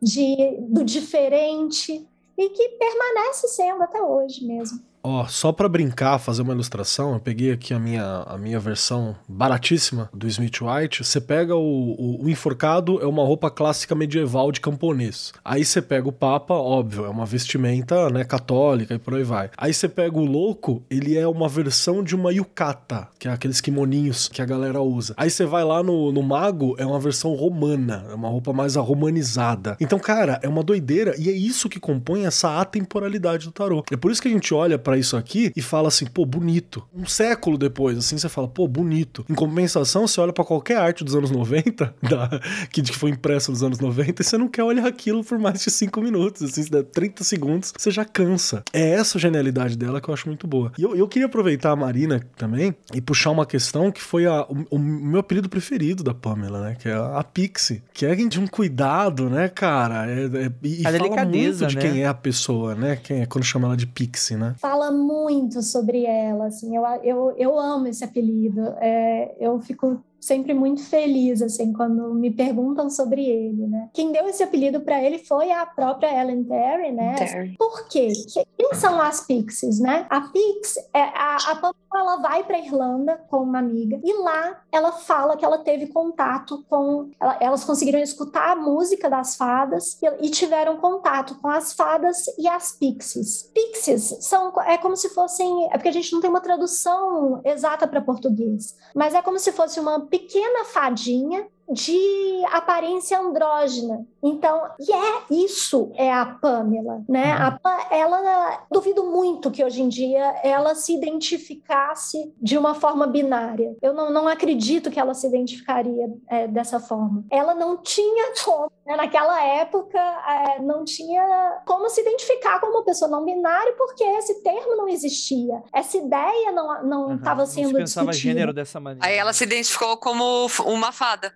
de do diferente e que permanece sendo até hoje mesmo. Ó, só para brincar, fazer uma ilustração, eu peguei aqui a minha, a minha versão baratíssima do Smith White. Você pega o, o, o, enforcado, é uma roupa clássica medieval de camponês. Aí você pega o Papa, óbvio, é uma vestimenta né, católica e por aí vai. Aí você pega o louco, ele é uma versão de uma yukata, que é aqueles kimoninhos que a galera usa. Aí você vai lá no, no mago, é uma versão romana, é uma roupa mais romanizada. Então, cara, é uma doideira e é isso que compõe essa atemporalidade do tarô. É por isso que a gente olha para isso aqui e fala assim, pô, bonito. Um século depois, assim, você fala, pô, bonito. Em compensação, você olha para qualquer arte dos anos 90, <laughs> da, que foi impressa nos anos 90, e você não quer olhar aquilo por mais de 5 minutos, assim, se der 30 segundos, você já cansa. É essa genialidade dela que eu acho muito boa. E eu, eu queria aproveitar a Marina também e puxar uma questão que foi a, o, o, meu apelido preferido da Pamela, né? Que é a, a Pixie. Que é de um cuidado, né, cara? É, é, e a fala delicadeza, muito de né? quem é a pessoa, né? Quem é quando chama ela de Pixie, né? Fala fala muito sobre ela, assim, eu, eu, eu amo esse apelido, é, eu fico sempre muito feliz assim quando me perguntam sobre ele, né? Quem deu esse apelido para ele foi a própria Ellen Terry, né? Terry. Por quê? Quem são as Pixies, né? A Pix é a, a Pamela ela vai para Irlanda com uma amiga e lá ela fala que ela teve contato com ela, elas conseguiram escutar a música das fadas e, e, tiveram contato com as fadas e as Pixies. Pixies são é como se fossem é porque a gente não tem uma tradução exata para português, mas é como se fosse uma pequena fadinha de aparência andrógena. Então, e é isso é a Pamela, né? Uhum. A, ela duvido muito que hoje em dia ela se identificasse de uma forma binária. Eu não, não acredito que ela se identificaria é, dessa forma. Ela não tinha como, né? naquela época, é, não tinha como se identificar como uma pessoa não binária, porque esse termo não existia. Essa ideia não estava uhum. sendo não se pensava discutida. gênero dessa maneira. Aí ela se identificou como uma fada.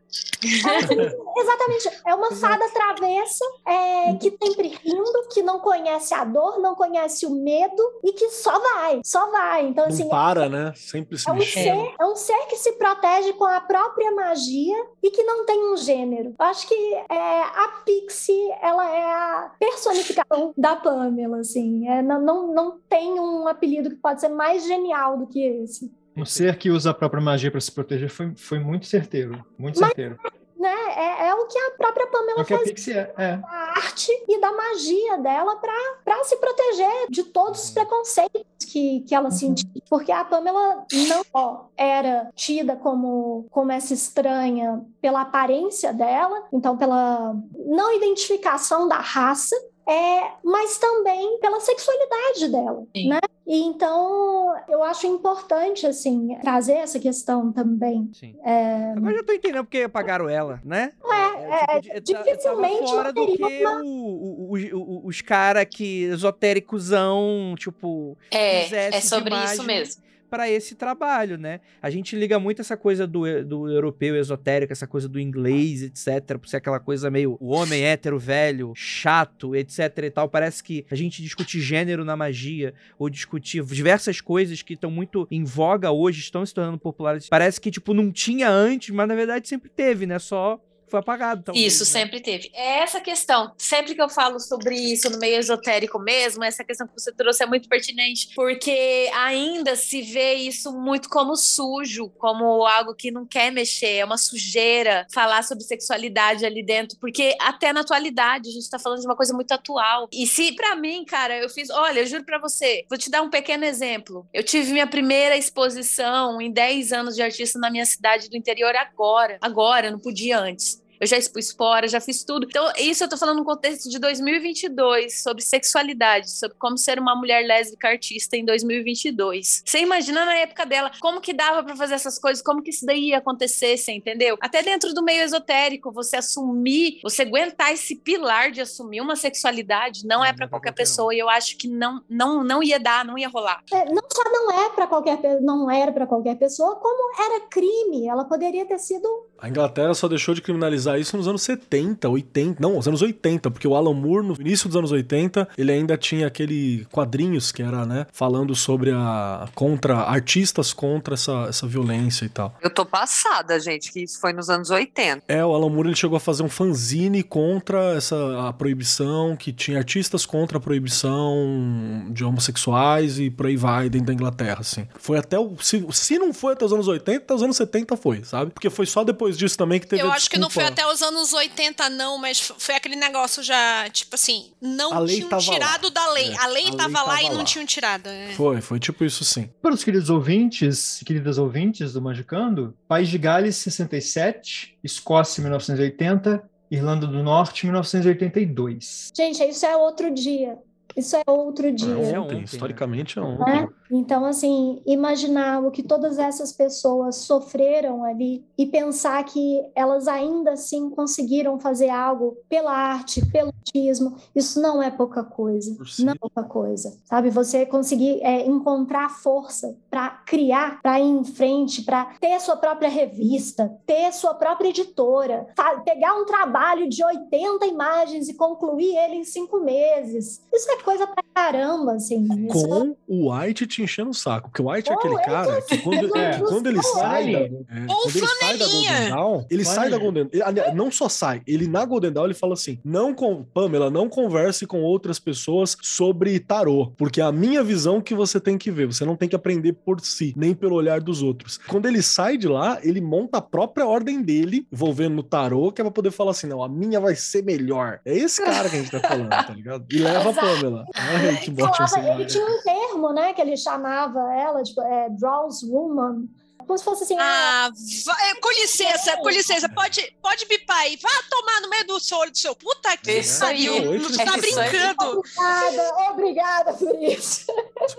Exatamente. É uma fada travessa é, que sempre rindo, que não conhece a dor, não conhece o medo e que só vai, só vai. Então, assim. Não para, né? Sempre se É um, ser, é um ser que se protege com a própria magia e que não tem um gênero. Eu acho que é, a Pixie, ela é a personificação da Pamela, assim. É, não, não, não tem um apelido que pode ser mais genial do que esse. Um ser que usa a própria magia para se proteger foi, foi muito certeiro. Muito Mas- certeiro. Né? É, é o que a própria É Pamela a faz é. é. da arte e da magia dela para se proteger de todos os preconceitos que, que ela sentia. Porque a Pamela não só era tida como, como essa estranha pela aparência dela, então pela não identificação da raça, é, mas também pela sexualidade dela, Sim. né? E então eu acho importante assim trazer essa questão também. Sim. É, Agora já tô entendendo porque apagaram ela, né? é, tipo, de- tá- dificilmente fora do teria que o- o- o- o- os cara que esotéricozão, tipo, É, é sobre isso mesmo. Pra esse trabalho, né? A gente liga muito essa coisa do, do europeu esotérico, essa coisa do inglês, etc, por ser aquela coisa meio o homem hétero velho, chato, etc e tal. Parece que a gente discute gênero na magia ou discutir diversas coisas que estão muito em voga hoje, estão se tornando populares. Parece que tipo não tinha antes, mas na verdade sempre teve, né? Só foi apagado. talvez, Isso, né? sempre teve. É essa questão. Sempre que eu falo sobre isso no meio esotérico mesmo, essa questão que você trouxe é muito pertinente, porque ainda se vê isso muito como sujo, como algo que não quer mexer, é uma sujeira falar sobre sexualidade ali dentro, porque até na atualidade a gente tá falando de uma coisa muito atual. E se pra mim, cara, eu fiz, olha, eu juro pra você, vou te dar um pequeno exemplo. Eu tive minha primeira exposição em 10 anos de artista na minha cidade do interior agora. Agora, não podia antes. Eu já expus fora, já fiz tudo. Então, isso eu tô falando no contexto de 2022, sobre sexualidade, sobre como ser uma mulher lésbica artista em 2022. Você imagina na época dela, como que dava pra fazer essas coisas, como que isso daí ia acontecer, você entendeu? Até dentro do meio esotérico, você assumir, você aguentar esse pilar de assumir uma sexualidade, não é é pra pra qualquer pessoa, e eu acho que não, não, não ia dar, não ia rolar. É, não só não é para qualquer não era para qualquer pessoa, como era crime. Ela poderia ter sido A Inglaterra só deixou de criminalizar isso nos anos 70, 80. Não, nos anos 80, porque o Alan Moore, no início dos anos 80, ele ainda tinha aquele quadrinhos que era, né, falando sobre a. contra. artistas contra essa, essa violência e tal. Eu tô passada, gente, que isso foi nos anos 80. É, o Alan Moore ele chegou a fazer um fanzine contra essa a proibição, que tinha artistas contra a proibição de homossexuais e por aí vai dentro da Inglaterra, assim. Foi até o. Se, se não foi até os anos 80, até os anos 70 foi, sabe? Porque foi só depois disso também que teve Eu a acho que não foi desculpa. Até os anos 80, não, mas foi aquele negócio já, tipo assim, não lei tinham tirado lá. da lei. É, a lei a lei tava lá tava e não lá. tinham tirado. é. Foi, foi tipo isso sim. Para os queridos ouvintes e queridas ouvintes do Magicando, País de Gales, 67, Escócia, 1980, Irlanda do Norte, 1982. Gente, isso é outro dia. Isso é outro dia. É É ontem, ontem, historicamente é né? ontem. Então, assim, imaginar o que todas essas pessoas sofreram ali e pensar que elas ainda assim conseguiram fazer algo pela arte, pelo artismo, isso não é pouca coisa. Si. Não é pouca coisa, sabe? Você conseguir é, encontrar força para criar, para ir em frente, para ter sua própria revista, ter sua própria editora, pegar um trabalho de 80 imagens e concluir ele em cinco meses. Isso é coisa pra caramba, assim. Isso Com o White te enchendo o saco. Porque o White é Oh, aquele ele cara que quando, É. que quando ele sai da, é, quando ele sai da. Golden Dawn, ele sai da Golden aliás, Não só sai, ele na Golden Dawn ele fala assim: não com Pamela, não converse com outras pessoas sobre tarô, porque é a minha visão que você tem que ver, você não tem que aprender por si, nem pelo olhar dos outros. Quando ele sai de lá, ele monta a própria ordem dele, envolvendo no tarô, que é pra poder falar assim: não, a minha vai ser melhor. É esse cara que a gente tá falando, tá ligado? E leva a Pamela. Ai, que falava, ele tinha um termo, né, que ele chamava ela, tipo, é, Draws Woman, como se fosse assim, ah, Ah, vai- com licença, com licença, pode, pode bipar aí. Vá tomar no meio do seu olho do seu. Puta que Isso pariu. Não tá É brincando. obrigada, obrigada por isso.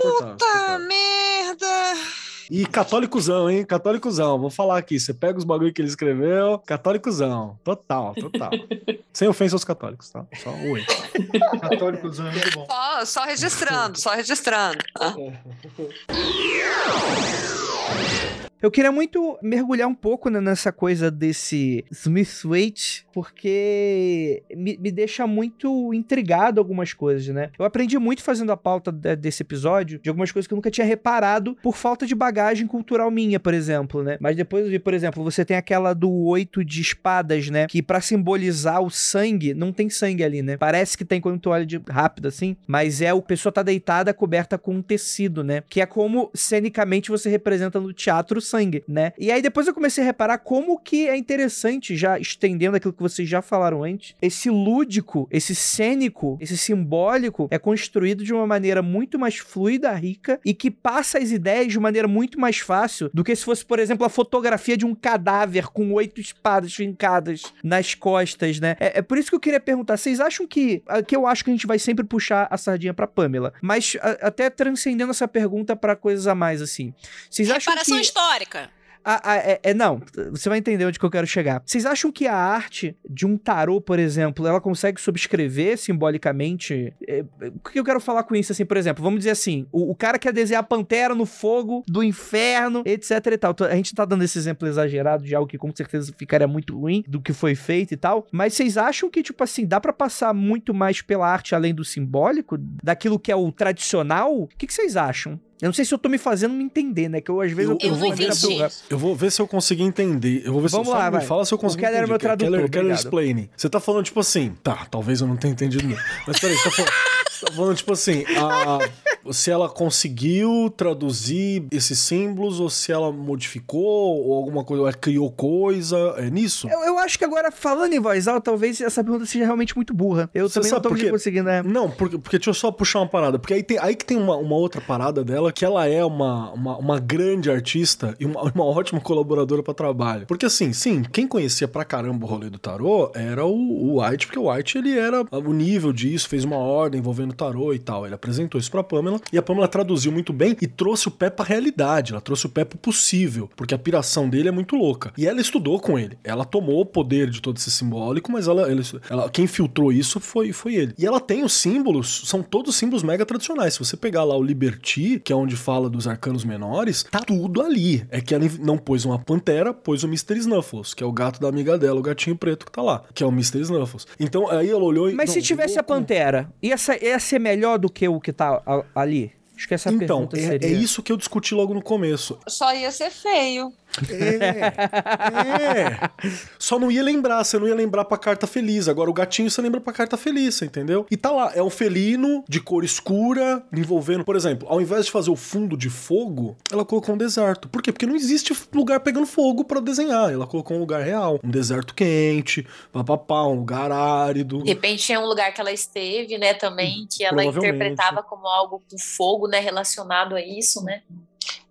Puta merda. E católicozão, hein? Católicozão. Vou falar aqui. Você pega os bagulho que ele escreveu, católicozão. Total, total. <laughs> Sem ofensa aos católicos, tá? Só oi. <laughs> Católicos é muito bom. Só, só registrando, só registrando. Ah, <laughs> Eu queria muito mergulhar um pouco né, nessa coisa desse Smith Waite, porque me, me deixa muito intrigado algumas coisas, né? Eu aprendi muito fazendo a pauta de, desse episódio, de algumas coisas que eu nunca tinha reparado por falta de bagagem cultural minha, por exemplo, né? Mas depois eu vi, por exemplo, você tem aquela do oito de espadas, né? Que para simbolizar o sangue, não tem sangue ali, né? Parece que tem quando tu olha de rápido assim, mas é o pessoa tá deitada coberta com um tecido, né? Que é como cenicamente você representa no teatro sangue, né? E aí depois eu comecei a reparar como que é interessante, já estendendo aquilo que vocês já falaram antes, esse lúdico, esse cênico, esse simbólico é construído de uma maneira muito mais fluida, rica e que passa as ideias de maneira muito mais fácil do que se fosse, por exemplo, a fotografia de um cadáver com oito espadas fincadas nas costas, né? É, é por isso que eu queria perguntar, vocês acham que que eu acho que a gente vai sempre puxar a sardinha para Pamela, mas a, até transcendendo essa pergunta para coisas a mais assim. Vocês acham Reparação que histórica. a- a- é, é- não, você vai entender onde que eu quero chegar. Vocês acham que a arte de um tarô, por exemplo, ela consegue subscrever simbolicamente? É, é, o que eu quero falar com isso, assim, por exemplo? Vamos dizer assim, o, o cara quer desenhar a pantera no fogo do inferno, etc e tal. A gente tá dando esse exemplo exagerado de algo que com certeza ficaria muito ruim do que foi feito e tal, mas vocês acham que, tipo assim, dá pra passar muito mais pela arte além do simbólico? Daquilo que é o tradicional? O que vocês acham? Eu não sei se eu tô me fazendo me entender, né? Que eu, às vezes, eu, Eu eu vou entendi. burra. Eu vou ver se eu consegui entender. Eu vou ver Vamos se lá, fala, me vai. fala se eu consegui Keller é entender. meu tradutor, Keller, Keller explaining. Você tá falando, tipo assim, tá, talvez eu não tenha entendido mesmo. Mas peraí, você tá falando, você tá falando tipo assim, a- se ela conseguiu traduzir esses símbolos, ou se ela modificou, ou alguma coisa, ou ela criou coisa, é nisso? Eu, eu acho que agora, falando em voz alta, talvez essa pergunta seja realmente muito burra. Eu Você também não tô por quê? conseguindo, né? Não, porque, porque deixa eu só puxar uma parada. Porque aí, tem, aí que tem uma, uma outra parada dela, que ela é uma, uma, uma grande artista e uma, uma ótima colaboradora pra trabalho. Porque assim, sim, quem conhecia pra caramba o rolê do tarô era o, o White, porque o White ele era o nível disso, fez uma ordem envolvendo o tarô e tal. Ele apresentou isso pra Pamela e a Pamela traduziu muito bem e trouxe o pé pra realidade. Ela trouxe o pé pro possível, porque a piração dele é muito louca. E ela estudou com ele. Ela tomou o poder de todo esse simbólico, mas ela, ela, ela- quem filtrou isso foi, foi ele. E ela tem os símbolos, são todos símbolos mega tradicionais. Se você pegar lá o Liberty, que é onde fala dos arcanos menores, tá tudo ali. É que ela não pôs uma pantera, pôs o Mr. Snuffles, que é o gato da amiga dela, o gatinho preto que tá lá, que é o Mr. Snuffles. Então aí ela olhou e. Mas não, se tivesse a. Pantera, ia, sa- ia ser melhor do que o que tá a- ali? Acho que essa Então, pergunta é, seria. é isso que eu discuti logo no começo. Só ia ser feio. É, é. Só não ia lembrar, você não ia lembrar pra carta feliz. Agora o gatinho você lembra pra carta feliz, entendeu? E tá lá, é um felino de cor escura, envolvendo, por exemplo, ao invés de fazer o fundo de fogo, ela colocou um deserto. Por quê? Porque não existe lugar pegando fogo pra desenhar. Ela colocou um lugar real, um deserto quente, papapá, um lugar árido. De repente é um lugar que ela esteve, né, também, que ela interpretava como algo com fogo, né, relacionado a isso, né?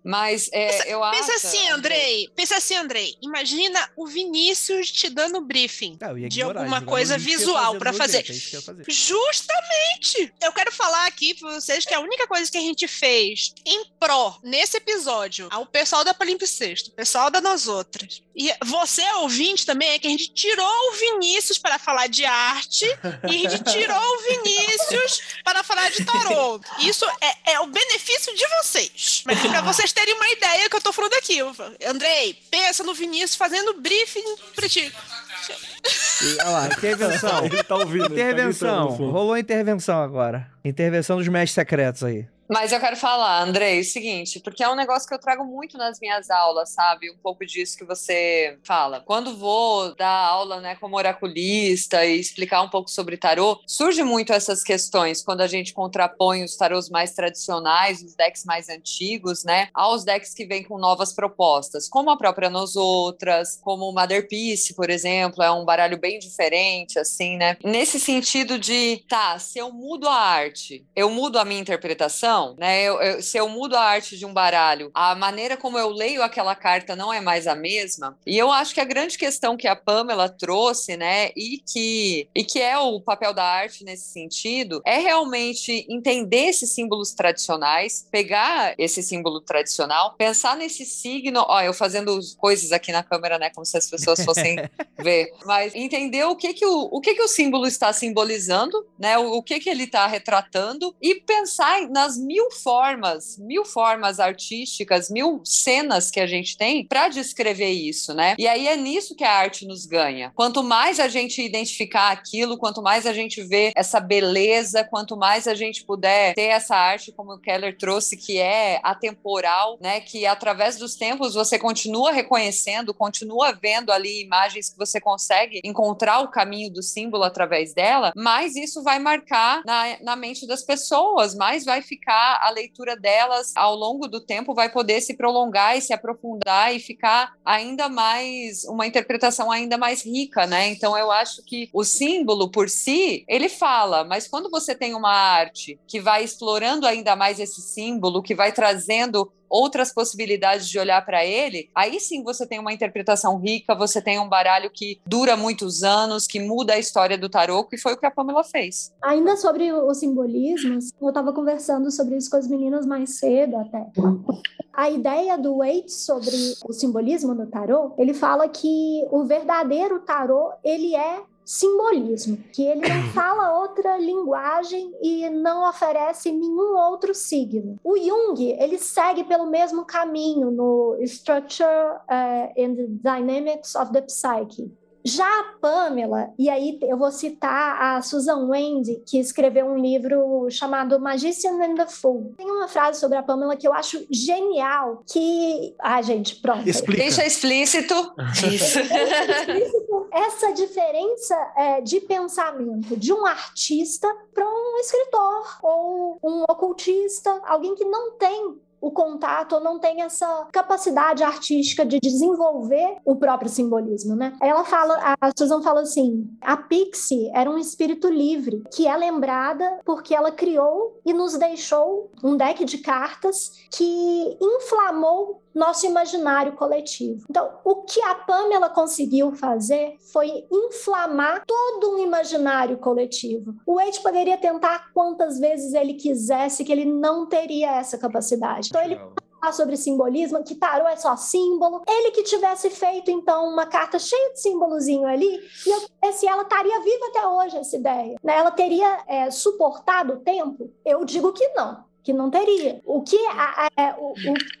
Mas é, eu Pensa acho. assim, Andrei. Pensa assim, Andrei. Imagina o Vinícius te dando briefing. Ah, eu ia de ignorar, alguma coisa visual no fazer. nojento, é eu fazer. Justamente! Eu quero falar aqui pra vocês que a única coisa que a gente fez em pró nesse episódio ao pessoal da Palimpsesto, o pessoal da Nós Outras, e você, ouvinte, também, é que a gente tirou o Vinícius para falar de arte e a gente tirou o Vinícius para falar de tarô. <laughs> Isso é, é o benefício de vocês. Mas pra vocês terem uma ideia que eu tô falando aqui. Andrei, pensa no Vinícius fazendo briefing pra ti. Olha lá, intervenção. Ele tá ouvindo. ele tá intervenção. fundo. Rolou intervenção agora. Intervenção dos mestres secretos aí. Mas eu quero falar, Andrei, o seguinte, porque é um negócio que eu trago muito nas minhas aulas, sabe? Um pouco disso que você fala. Quando vou dar aula, né, como oraculista e explicar um pouco sobre tarô, surge muito essas questões quando a gente contrapõe os tarôs mais tradicionais, os decks mais antigos, né, aos decks que vêm com novas propostas, como a própria Nos Outras, como o Mother Peace, por exemplo, é um baralho bem diferente, assim, né? Nesse sentido de, tá, se eu mudo a arte, eu mudo a minha interpretação, né? Eu- eu- se eu mudo a arte de um baralho, a maneira como eu leio aquela carta não é mais a mesma. E eu acho que a grande questão que a Pamela trouxe, né, e que, e que é o papel da arte nesse sentido, é realmente entender esses símbolos tradicionais, pegar esse símbolo tradicional, pensar nesse signo, ó, eu fazendo coisas aqui na câmera, né, como se as pessoas fossem <laughs> ver, mas entender o que que o, o que que o símbolo está simbolizando, né, o, o que que ele está retratando e pensar nas mil formas, mil formas artísticas, mil cenas que a gente tem para descrever isso, né? E aí é nisso que a arte nos ganha. Quanto mais a gente identificar aquilo, quanto mais a gente vê essa beleza, quanto mais a gente puder ter essa arte, como o Keller trouxe, que é atemporal, né? Que através dos tempos você continua reconhecendo, continua vendo ali imagens que você consegue encontrar o caminho do símbolo através dela, mais isso vai marcar na, na mente das pessoas, mais vai ficar a leitura delas ao longo do tempo, vai poder se prolongar e se aprofundar e ficar ainda mais, uma interpretação ainda mais rica, né? Então eu acho que o símbolo por si, ele fala, mas quando você tem uma arte que vai explorando ainda mais esse símbolo, que vai trazendo outras possibilidades de olhar para ele, aí sim você tem uma interpretação rica, você tem um baralho que dura muitos anos, que muda a história do tarô, que foi o que a Pamela fez. Ainda sobre os simbolismos, eu estava conversando sobre isso com as meninas mais cedo até. A ideia do Waite sobre o simbolismo do tarô, ele fala que o verdadeiro tarô, ele é simbolismo, que ele não <coughs> fala outra linguagem e não oferece nenhum outro signo. O Jung, ele segue pelo mesmo caminho no Structure uh, and Dynamics of the Psyche. Já a Pamela, e aí eu vou citar a Susan Wende, que escreveu um livro chamado Magician and the Fool. Tem uma frase sobre a Pamela que eu acho genial, que... Ah, gente, pronto. Explica. Deixa explícito. <laughs> Isso. Essa diferença é, de pensamento de um artista para um escritor ou um ocultista, alguém que não tem o contato ou não tem essa capacidade artística de desenvolver o próprio simbolismo, né? Ela fala, a Susan fala assim: a Pixie era um espírito livre que é lembrada porque ela criou e nos deixou um deck de cartas que inflamou nosso imaginário coletivo. Então, o que a Pamela conseguiu fazer foi inflamar todo um imaginário coletivo. O Wade poderia tentar quantas vezes ele quisesse, que ele não teria essa capacidade. Então, ele falar sobre simbolismo, que tarô é só símbolo. Ele que tivesse feito, então, uma carta cheia de símbolozinho ali, e eu, se ela estaria viva até hoje, essa ideia. Né? Ela teria é, suportado o tempo? Eu digo que não, que não teria. O que a, a, o, o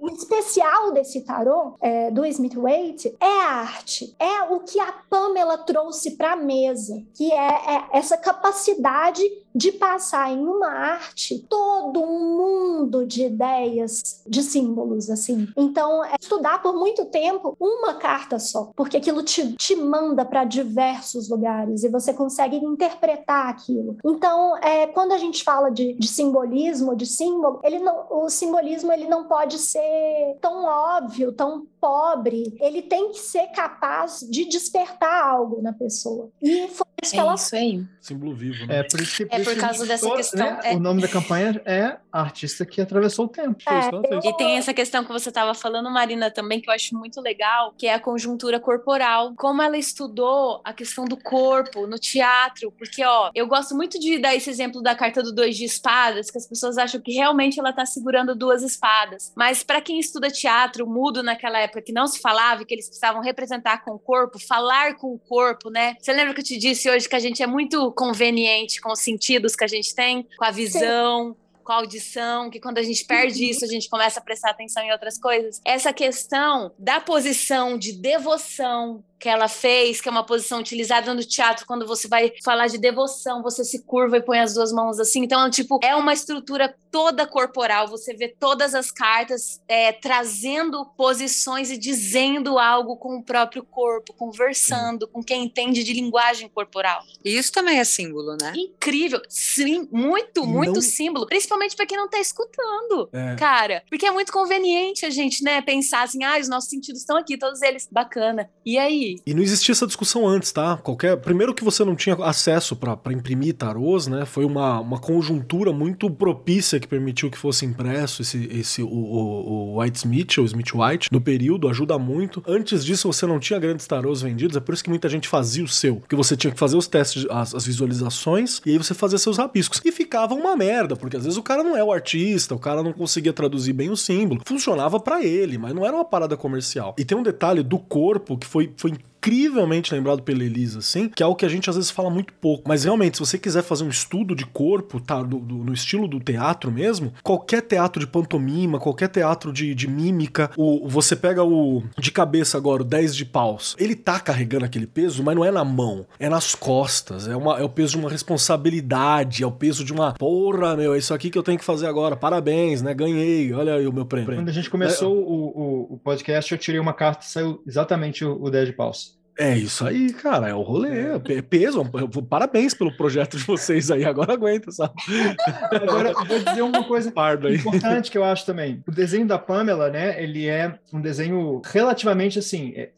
o especial desse tarô é, do Smith Waite é a arte, é o que a Pamela trouxe para a mesa, que é, é essa capacidade de passar em uma arte todo um mundo de ideias, de símbolos, assim. Então, é estudar por muito tempo uma carta só, porque aquilo te, te manda para diversos lugares e você consegue interpretar aquilo. Então, é, quando a gente fala de, de simbolismo, de símbolo, ele não, o simbolismo ele não pode ser tão óbvio, tão pobre. Ele tem que ser capaz de despertar algo na pessoa. E foi isso é que ela isso aí. Símbolo vivo, né? É por, isso que, por, é por causa dessa questão. Né? É... O nome da campanha é Artista que Atravessou o Tempo. É, E tem essa questão que você estava falando, Marina, também, que eu acho muito legal, que é a conjuntura corporal. Como ela estudou a questão do corpo no teatro. Porque, ó, eu gosto muito de dar esse exemplo da carta do dois de espadas, que as pessoas acham que realmente ela tá segurando duas espadas. Mas para quem estuda teatro mudo naquela época que não se falava, que eles precisavam representar com o corpo, falar com o corpo, né? Você lembra que eu te disse hoje que a gente é muito conveniente com os sentidos que a gente tem, com a visão. Sim com a audição, que quando a gente perde uhum. isso, a gente começa a prestar atenção em outras coisas. Essa questão da posição de devoção que ela fez, que é uma posição utilizada no teatro quando você vai falar de devoção, você se curva e põe as duas mãos assim. Então, tipo, é uma estrutura toda corporal. Você vê todas as cartas é, trazendo posições e dizendo algo com o próprio corpo, conversando com quem entende de linguagem corporal. Isso também é símbolo, né? Incrível. Sim, muito, muito não... símbolo. Principalmente para quem não tá escutando, é. cara. Porque é muito conveniente a gente, né, pensar assim, ah, os nossos sentidos estão aqui, todos eles. Bacana. E aí? E não existia essa discussão antes, tá? Qualquer. Primeiro que você não tinha acesso para imprimir tarôs, né? Foi uma, uma conjuntura muito propícia que permitiu que fosse impresso esse, esse o, o, o White Smith, ou Smith White, no período, ajuda muito. Antes disso, você não tinha grandes tarôs vendidos, é por isso que muita gente fazia o seu. Porque você tinha que fazer os testes, as, as visualizações, e aí você fazia seus rabiscos. E ficava uma merda, porque às vezes o cara não é o artista, o cara não conseguia traduzir bem o símbolo. Funcionava para ele, mas não era uma parada comercial. E tem um detalhe do corpo que foi, foi incrivelmente lembrado pela Elisa, assim, que é algo que a gente às vezes fala muito pouco. Mas realmente, se você quiser fazer um estudo de corpo, tá, do, do- no estilo do teatro mesmo, qualquer teatro de pantomima, qualquer teatro de, de mímica, o, você pega o de cabeça agora, o 10 de paus, ele tá carregando aquele peso, mas não é na mão, é nas costas, é, uma, é o peso de uma responsabilidade, é o peso de uma porra, meu, é isso aqui que eu tenho que fazer agora, parabéns, né, ganhei, olha aí o meu prêmio. Quando a gente começou o, o, o podcast, eu tirei uma carta e saiu exatamente o, o 10 de paus. É isso aí, cara, é o rolê, é peso, parabéns pelo projeto de vocês aí, agora aguenta, sabe? <laughs> Agora, eu vou dizer uma coisa <laughs> Pardo aí. importante que eu acho também. O desenho da Pamela, né, ele é um desenho relativamente assim, é,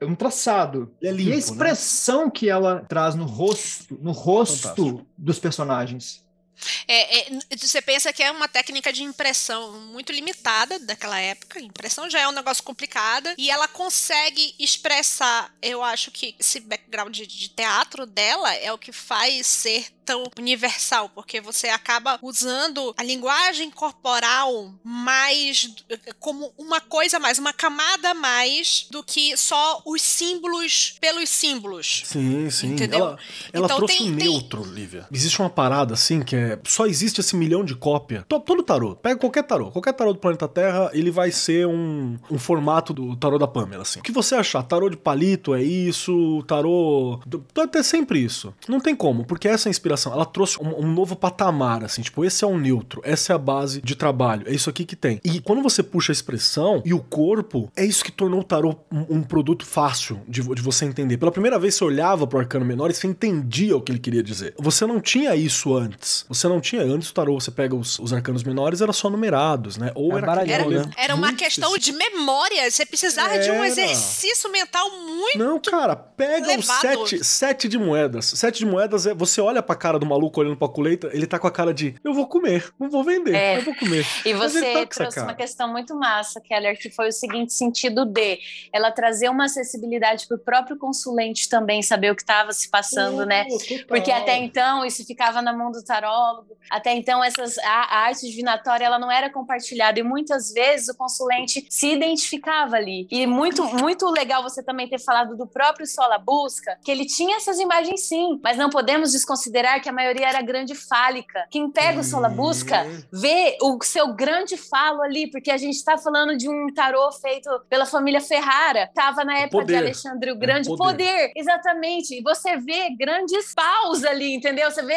é um traçado. É limpo, e a né? expressão que ela traz no rosto, no rosto Fantástico. dos personagens. É, é, você pensa que é uma técnica de impressão muito limitada daquela época. Impressão já é um negócio complicado. E ela consegue expressar, eu acho que esse background de, de teatro dela é o que faz ser tão universal, porque você acaba usando a linguagem corporal mais como uma coisa mais, uma camada mais do que só os símbolos pelos símbolos. Sim, sim. Entendeu? Ela, ela Então trouxe tem- um tem- neutro, Lívia. Existe uma parada assim que é. Só existe esse milhão de cópia. To- Todo tarô. Pega qualquer tarô. Qualquer tarô do planeta Terra, ele vai ser um, um formato do tarô da Pamela, assim. O que você achar? Tarô de palito é isso, tarô. do- É sempre isso. Não tem como, porque essa é inspiração. Ela trouxe um, um novo patamar, assim. Tipo, esse é um neutro, essa é a base de trabalho. É isso aqui que tem. E quando você puxa a expressão e o corpo, é isso que tornou o tarô um, um produto fácil de, de você entender. Pela primeira vez você olhava pro arcano menor e você entendia o que ele queria dizer. Você não tinha isso antes. Você não tinha antes o tarô, você pega os, os arcanos menores, era só numerados, né? Ou É era baralhão, aquele Era, rolê era uma muito questão de memória. Você precisava de um Era. exercício mental muito. Não, cara, pega os levado. sete, sete de moedas. Sete de moedas é. Você olha pra cara do maluco olhando pra colheita, ele tá com a cara de eu vou comer, não vou vender, É. eu vou comer. E você tá trouxe uma questão muito massa, Keller, que foi o seguinte sentido de ela trazer uma acessibilidade para o próprio consulente também saber o que estava se passando, né? Pô, total. Porque até então isso ficava na mão do tarólogo. Até então essas a, a arte divinatória ela não era compartilhada e muitas vezes o consulente se identificava ali. E muito muito legal você também ter falado do próprio Sola Busca, que ele tinha essas imagens sim, mas não podemos desconsiderar que a maioria era grande fálica. Quem pega o Sola Busca Hum. vê o seu grande falo ali, porque a gente está falando de um tarô feito pela família Ferrara. Tava na época de Alexandre o Grande. poder. poder. exatamente. E você vê grandes paus ali, entendeu? Você vê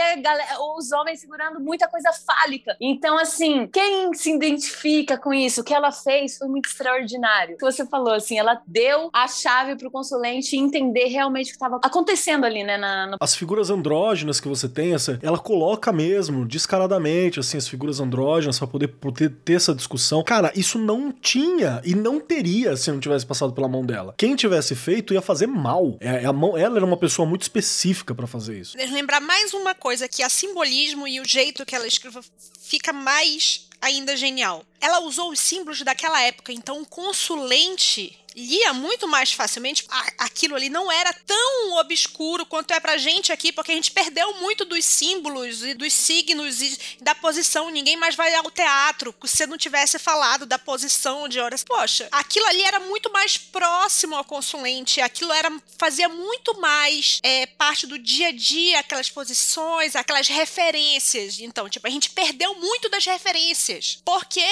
os homens segurando muita coisa fálica. Então, assim, quem se identifica com isso, o que ela fez foi muito extraordinário. O que você falou, assim, ela deu a chave pro consulente entender realmente o que estava acontecendo ali, né? Na, no... As figuras andrógenas que você tem, essa, ela coloca mesmo, descaradamente, assim, as figuras andrógenas pra poder, poder ter essa discussão. Cara, isso não tinha e não teria se não tivesse passado pela mão dela. Quem tivesse feito ia fazer mal. É, a mão, ela era uma pessoa muito específica pra fazer isso. Lembrar mais uma coisa que a simbolismo e o jeito que ela escreve fica mais ainda genial. Ela usou os símbolos daquela época, então o consulente lia muito mais facilmente. Aquilo ali não era tão obscuro quanto é pra gente aqui, porque a gente perdeu muito dos símbolos e dos signos e da posição. Ninguém mais vai ao teatro se não tivesse falado da posição de horas. Poxa, aquilo ali era muito mais próximo ao consulente. Aquilo era fazia muito mais é, parte do dia a dia, aquelas posições, aquelas referências. Então, tipo, a gente perdeu muito das referências. Porque,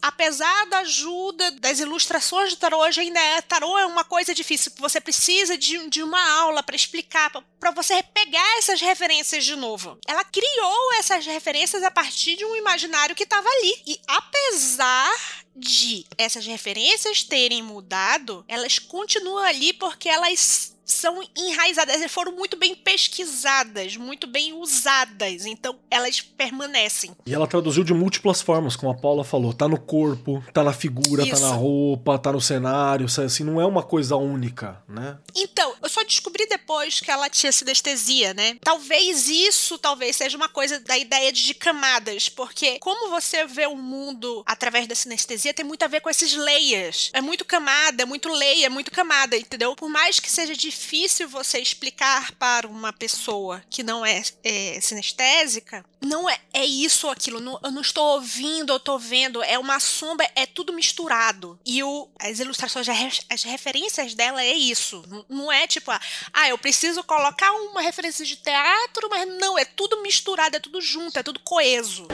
apesar da ajuda das ilustrações de tarô, hoje ainda é. Tarô é uma coisa difícil. Você precisa de, de uma aula para explicar, para você pegar essas referências de novo. Ela criou essas referências a partir de um imaginário que estava ali. E apesar de essas referências terem mudado, elas continuam ali porque elas são enraizadas, elas foram muito bem pesquisadas, muito bem usadas, então elas permanecem. E ela traduziu de múltiplas formas, como a Paula falou. Tá no corpo, tá na figura, tá Isso. na roupa, tá no cenário. Assim, não é uma coisa única, né? Então, eu só descobri depois que ela tinha sinestesia, né? Talvez isso, talvez seja uma coisa da ideia de camadas, porque como você vê o mundo através da sinestesia tem muito a ver com esses layers. É muito camada, é muito layer, é muito camada, entendeu? Por mais que seja difícil difícil você explicar para uma pessoa que não é, é sinestésica, não é, é isso ou aquilo. Não, eu não estou ouvindo, eu estou vendo. É uma sombra, é tudo misturado. E o, as ilustrações, as referências dela é isso. Não, não é tipo, ah, eu preciso colocar uma referência de teatro, mas não, é tudo misturado, é tudo junto, é tudo coeso.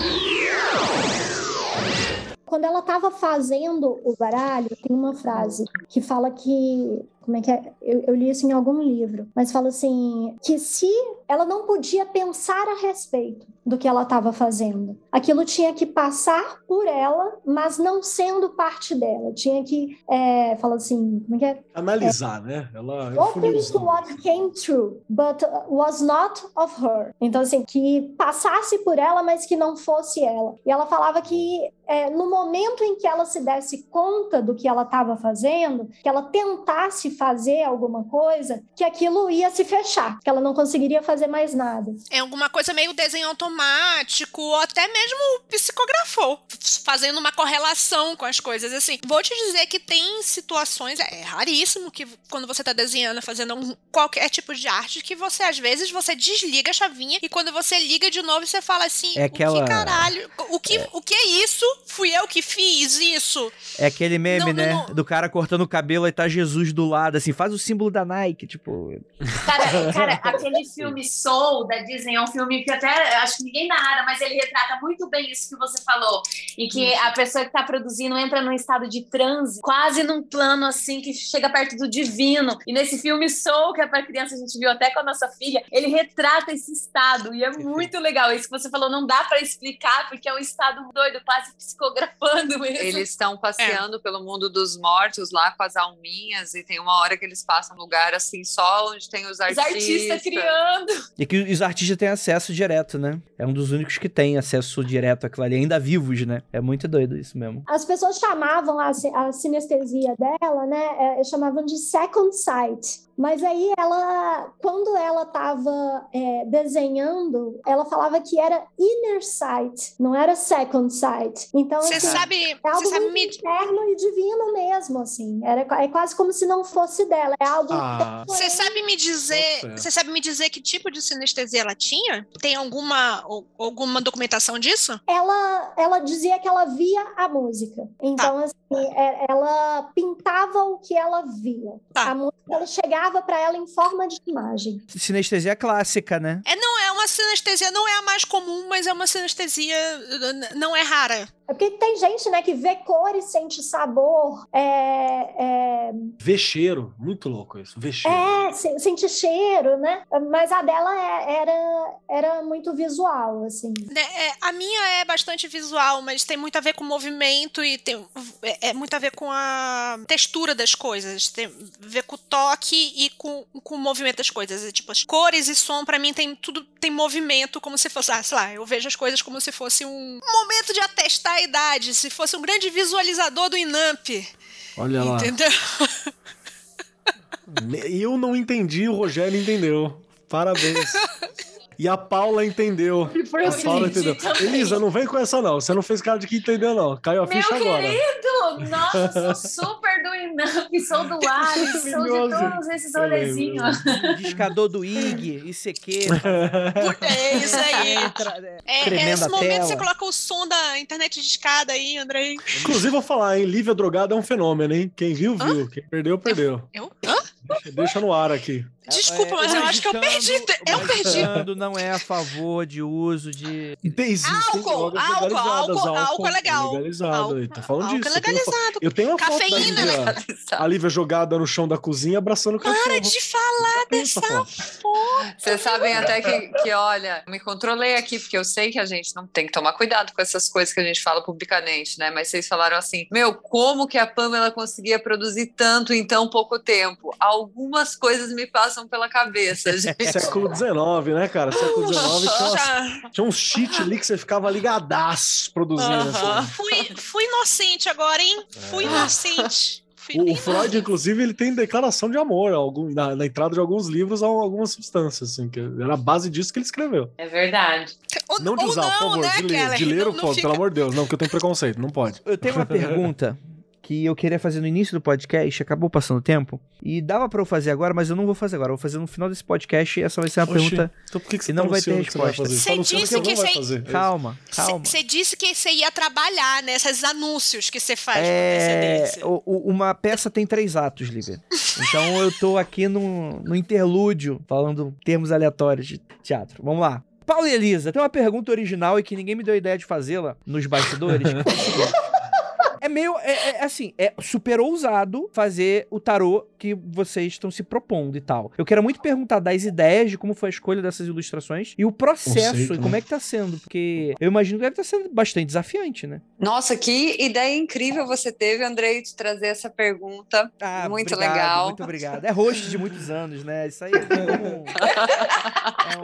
Quando ela estava fazendo o baralho, tem uma frase que fala que como é que é? Eu, eu, li isso em algum livro, mas fala assim: que se ela não podia pensar a respeito do que ela estava fazendo, aquilo tinha que passar por ela, mas não sendo parte dela. Tinha que, é, fala assim: como é que é? Analisar, é, né? Ela Open to what came true, but was not of her. Então, assim, que passasse por ela, mas que não fosse ela. E ela falava que é, no momento em que ela se desse conta do que ela estava fazendo, que ela tentasse fazer alguma coisa, que aquilo ia se fechar, que ela não conseguiria fazer mais nada. É alguma coisa meio desenho automático, ou até mesmo psicografou, fazendo uma correlação com as coisas. Assim, vou te dizer que tem situações, é raríssimo que quando você tá desenhando, fazendo um, qualquer tipo de arte, que você, às vezes, você desliga a chavinha e quando você liga de novo, você fala assim: é aquela... o que caralho? O que, é... o que é isso? Fui eu que fiz isso? É aquele meme, não, né? Não, não. Do cara cortando o cabelo e tá Jesus do lado assim, faz o símbolo da Nike, tipo. Cara, <laughs> cara, aquele filme Soul da Disney é um filme que até acho que ninguém narra, mas ele retrata muito bem isso que você falou. E que a pessoa que está produzindo entra num estado de transe, quase num plano assim que chega perto do divino. E nesse filme Soul, que é para criança, a gente viu até com a nossa filha, ele retrata esse estado. E é muito legal. Isso que você falou, não dá para explicar, porque é um estado doido, quase psicografando mesmo. Eles estão passeando é. pelo mundo dos mortos lá com as alminhas e tem uma hora que eles passam um lugar assim, só onde tem os artistas. Os artistas criando. E que os artistas têm acesso direto, né? É um dos únicos que tem acesso direto àquilo ali, ainda vivos, né? É muito doido isso mesmo. As pessoas chamavam a, a sinestesia dela, né? É, chamavam de second sight. Mas aí ela, quando ela estava é, desenhando, ela falava que era inner sight, não era second sight. Então, você assim, sabe, é algo sabe me... interno e divino mesmo, assim. Era, é quase como se não fosse dela, é algo. Ah. Você sabe me dizer, você sabe me dizer que tipo de sinestesia ela tinha? Tem alguma alguma documentação disso? Ela, ela dizia que ela via a música. Então, tá. assim, é, ela pintava o que ela via. Tá. A música ela chegava para ela em forma de imagem. Sinestesia clássica, né? É, não é uma sinestesia, não é a mais comum, mas é uma sinestesia, não é rara. É porque tem gente, né, que vê cor e sente sabor. É, é... Vê cheiro, muito louco isso. Vê cheiro. É, sente cheiro, né? Mas a dela é, era, era muito visual, assim. Né, é, a minha é bastante visual, mas tem muito a ver com movimento e tem é, é muito a ver com a textura das coisas. Tem a ver com o toque e com, com o movimento das coisas. É, tipo, as cores e som, para mim, tem tudo tem movimento como se fosse, ah, sei lá, eu vejo as coisas como se fosse um momento de atestar a idade, se fosse um grande visualizador do Inamp. Olha lá. Entendeu? <laughs> Eu não entendi, o Rogério entendeu. Parabéns. E a Paula entendeu. E foi a assim, Paula entendeu. Também. Elisa, não vem com essa, não. Você não fez cara de que entendeu, não. Caiu a Meu ficha querido, agora. Meu Nossa, sou super do Inamp, sou do Alice, sou de todos esses rolezinhos. Discador do IG, ICQ. <laughs> É isso aí. É, é esse momento tela. você coloca o som da internet de escada aí, André. Inclusive, vou falar, hein? Lívia Drogada é um fenômeno, hein? Quem viu, viu. Hã? Quem perdeu, perdeu. Eu? Hã? Deixa no ar aqui. Desculpa, mas eu acho que eu perdi. Eu perdi. não é a favor de uso de. Álcool, álcool, álcool, álcool, é legal. Legalizado. Álcool, tá falando álcool disso. É legalizado. Eu tenho uma Cafeína, foto da Lívia, a Lívia jogada no chão da cozinha abraçando o cachorro. Para de falar dessa foto. Vocês sabem até que, que, olha, me controlei aqui, porque eu sei que a gente não tem que tomar cuidado com essas coisas que a gente fala publicamente, né? Mas vocês falaram assim, meu, como que a Pamela conseguia produzir tanto em tão pouco tempo? Algumas coisas me passam pela cabeça, <laughs> gente. Século XIX, né, cara? Século XIX tinha, tinha uns cheat ali que você ficava ligadaço produzindo. Assim. Fui, fui inocente agora, hein? Fui é. inocente. O, o Freud, inclusive, ele tem declaração de amor algum, na, na, entrada de alguns livros a algumas substâncias, assim, que era a base disso que ele escreveu. É verdade. Não de usar, não, por favor, né, de ler, de ler não, o fica... pelo amor de Deus, não, que eu tenho preconceito, não pode. Eu tenho uma <laughs> pergunta que eu queria fazer no início do podcast, acabou passando o tempo. E dava pra eu fazer agora, mas eu não vou fazer agora. Eu vou fazer no final desse podcast e essa vai ser uma Oxi, pergunta. Então por que, E não tá vai ter resposta. Você Tá disse que você-. Calma, calma. Você disse que você ia trabalhar nesses anúncios que você faz É, antecedência. o- o- uma peça tem três atos, Lívia. Então eu tô aqui no, no interlúdio, falando termos aleatórios de teatro. Vamos lá. Paulo e Elisa, tem uma pergunta original e que ninguém me deu ideia de fazê-la nos bastidores. <laughs> <laughs> que foi o seguinte. É meio, é, é assim, é super ousado fazer o tarô que vocês estão se propondo e tal. Eu quero muito perguntar das ideias, de como foi a escolha dessas ilustrações e o processo Conceito, e como né? é que tá sendo, porque eu imagino que deve estar sendo bastante desafiante, né? Nossa, que ideia incrível você teve, Andrei, de trazer essa pergunta. Ah, Muito obrigado, legal. Muito obrigado. É host de muitos anos, né? Isso aí é um. é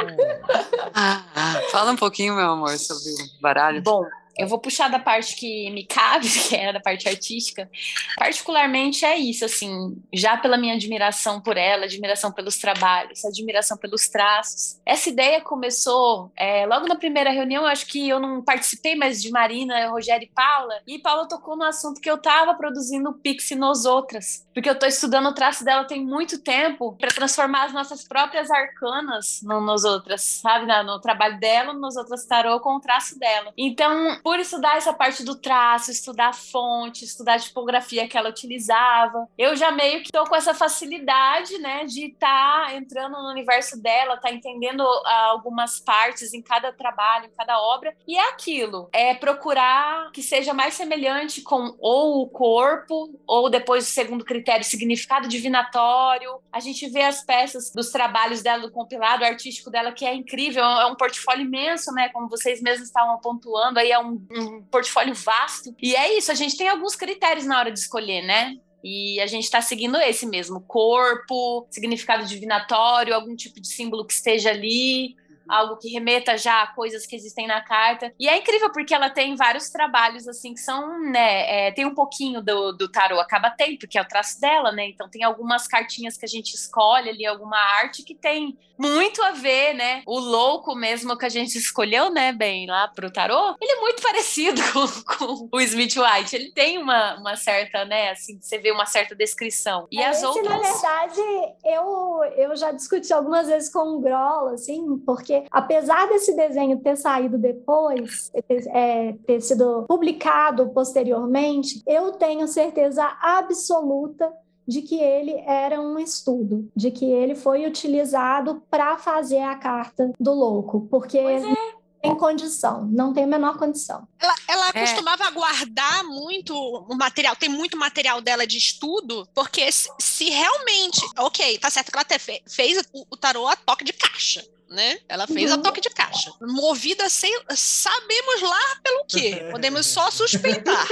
um- <laughs> Fala um pouquinho, meu amor, sobre o baralho. Bom, eu vou puxar da parte que me cabe, <laughs> que é da parte artística. Particularmente é isso, assim, já pela minha admiração por ela, admiração pelos trabalhos, admiração pelos traços. Essa ideia começou é, logo na primeira reunião, eu acho que eu não participei mais de Marina, Rogério e Paula, e Paula tocou no assunto que eu estava produzindo Pixie nos outras, porque eu estou estudando o traço dela tem muito tempo para transformar as nossas próprias arcanas no, nos outras, sabe, Na- no trabalho dela, nos outras tarô com o traço dela. Então, por estudar essa parte do traço, estudar a fonte, estudar a tipografia que ela utilizava, eu já meio que tô com essa facilidade, né, de estar entrando no universo dela, tá entendendo ah, algumas partes em cada trabalho, em cada obra, e é aquilo, é procurar que seja mais semelhante com ou o corpo, ou depois o segundo critério, significado divinatório. A gente vê as peças dos trabalhos dela, do compilado artístico dela, que é incrível, é um portfólio imenso, né, como vocês mesmos estavam pontuando, aí é um, um portfólio vasto. E é isso, a gente tem alguns critérios na hora de escolher, né? E a gente está seguindo esse mesmo: corpo, significado divinatório, algum tipo de símbolo que esteja ali, algo que remeta já a coisas que existem na carta. E é incrível porque ela tem vários trabalhos assim que são, né? é, tem um pouquinho do, do tarô, acaba tendo, porque é o traço dela, né? Então tem algumas cartinhas que a gente escolhe ali, alguma arte que tem muito a ver, né? O louco mesmo que a gente escolheu, né, bem, lá pro tarô, ele é muito <laughs> parecido com, com o Smith White. Ele tem uma, uma certa, né, assim, você vê uma certa descrição. E as Esse, outras. na verdade, eu, eu já discuti algumas vezes com o Groll, assim, porque apesar desse desenho ter saído depois, é, ter sido publicado posteriormente, eu tenho certeza absoluta de que ele era um estudo, de que ele foi utilizado para fazer a carta do louco, porque Pois é. Tem condição, não tem a menor condição. Ela, ela É. costumava guardar muito o material, tem muito material dela de estudo, porque se, se realmente. Ok, tá certo que ela até fe- fez o, o tarô a toque de caixa. Né? Ela fez a Uhum. toque de caixa. Movida sem. Sabemos lá pelo quê? Podemos só <laughs> suspeitar.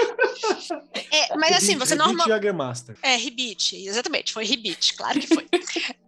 É, mas assim, você Rebite normal. Jagermaster. É, Ribit, exatamente, foi Ribit, claro que foi. <laughs>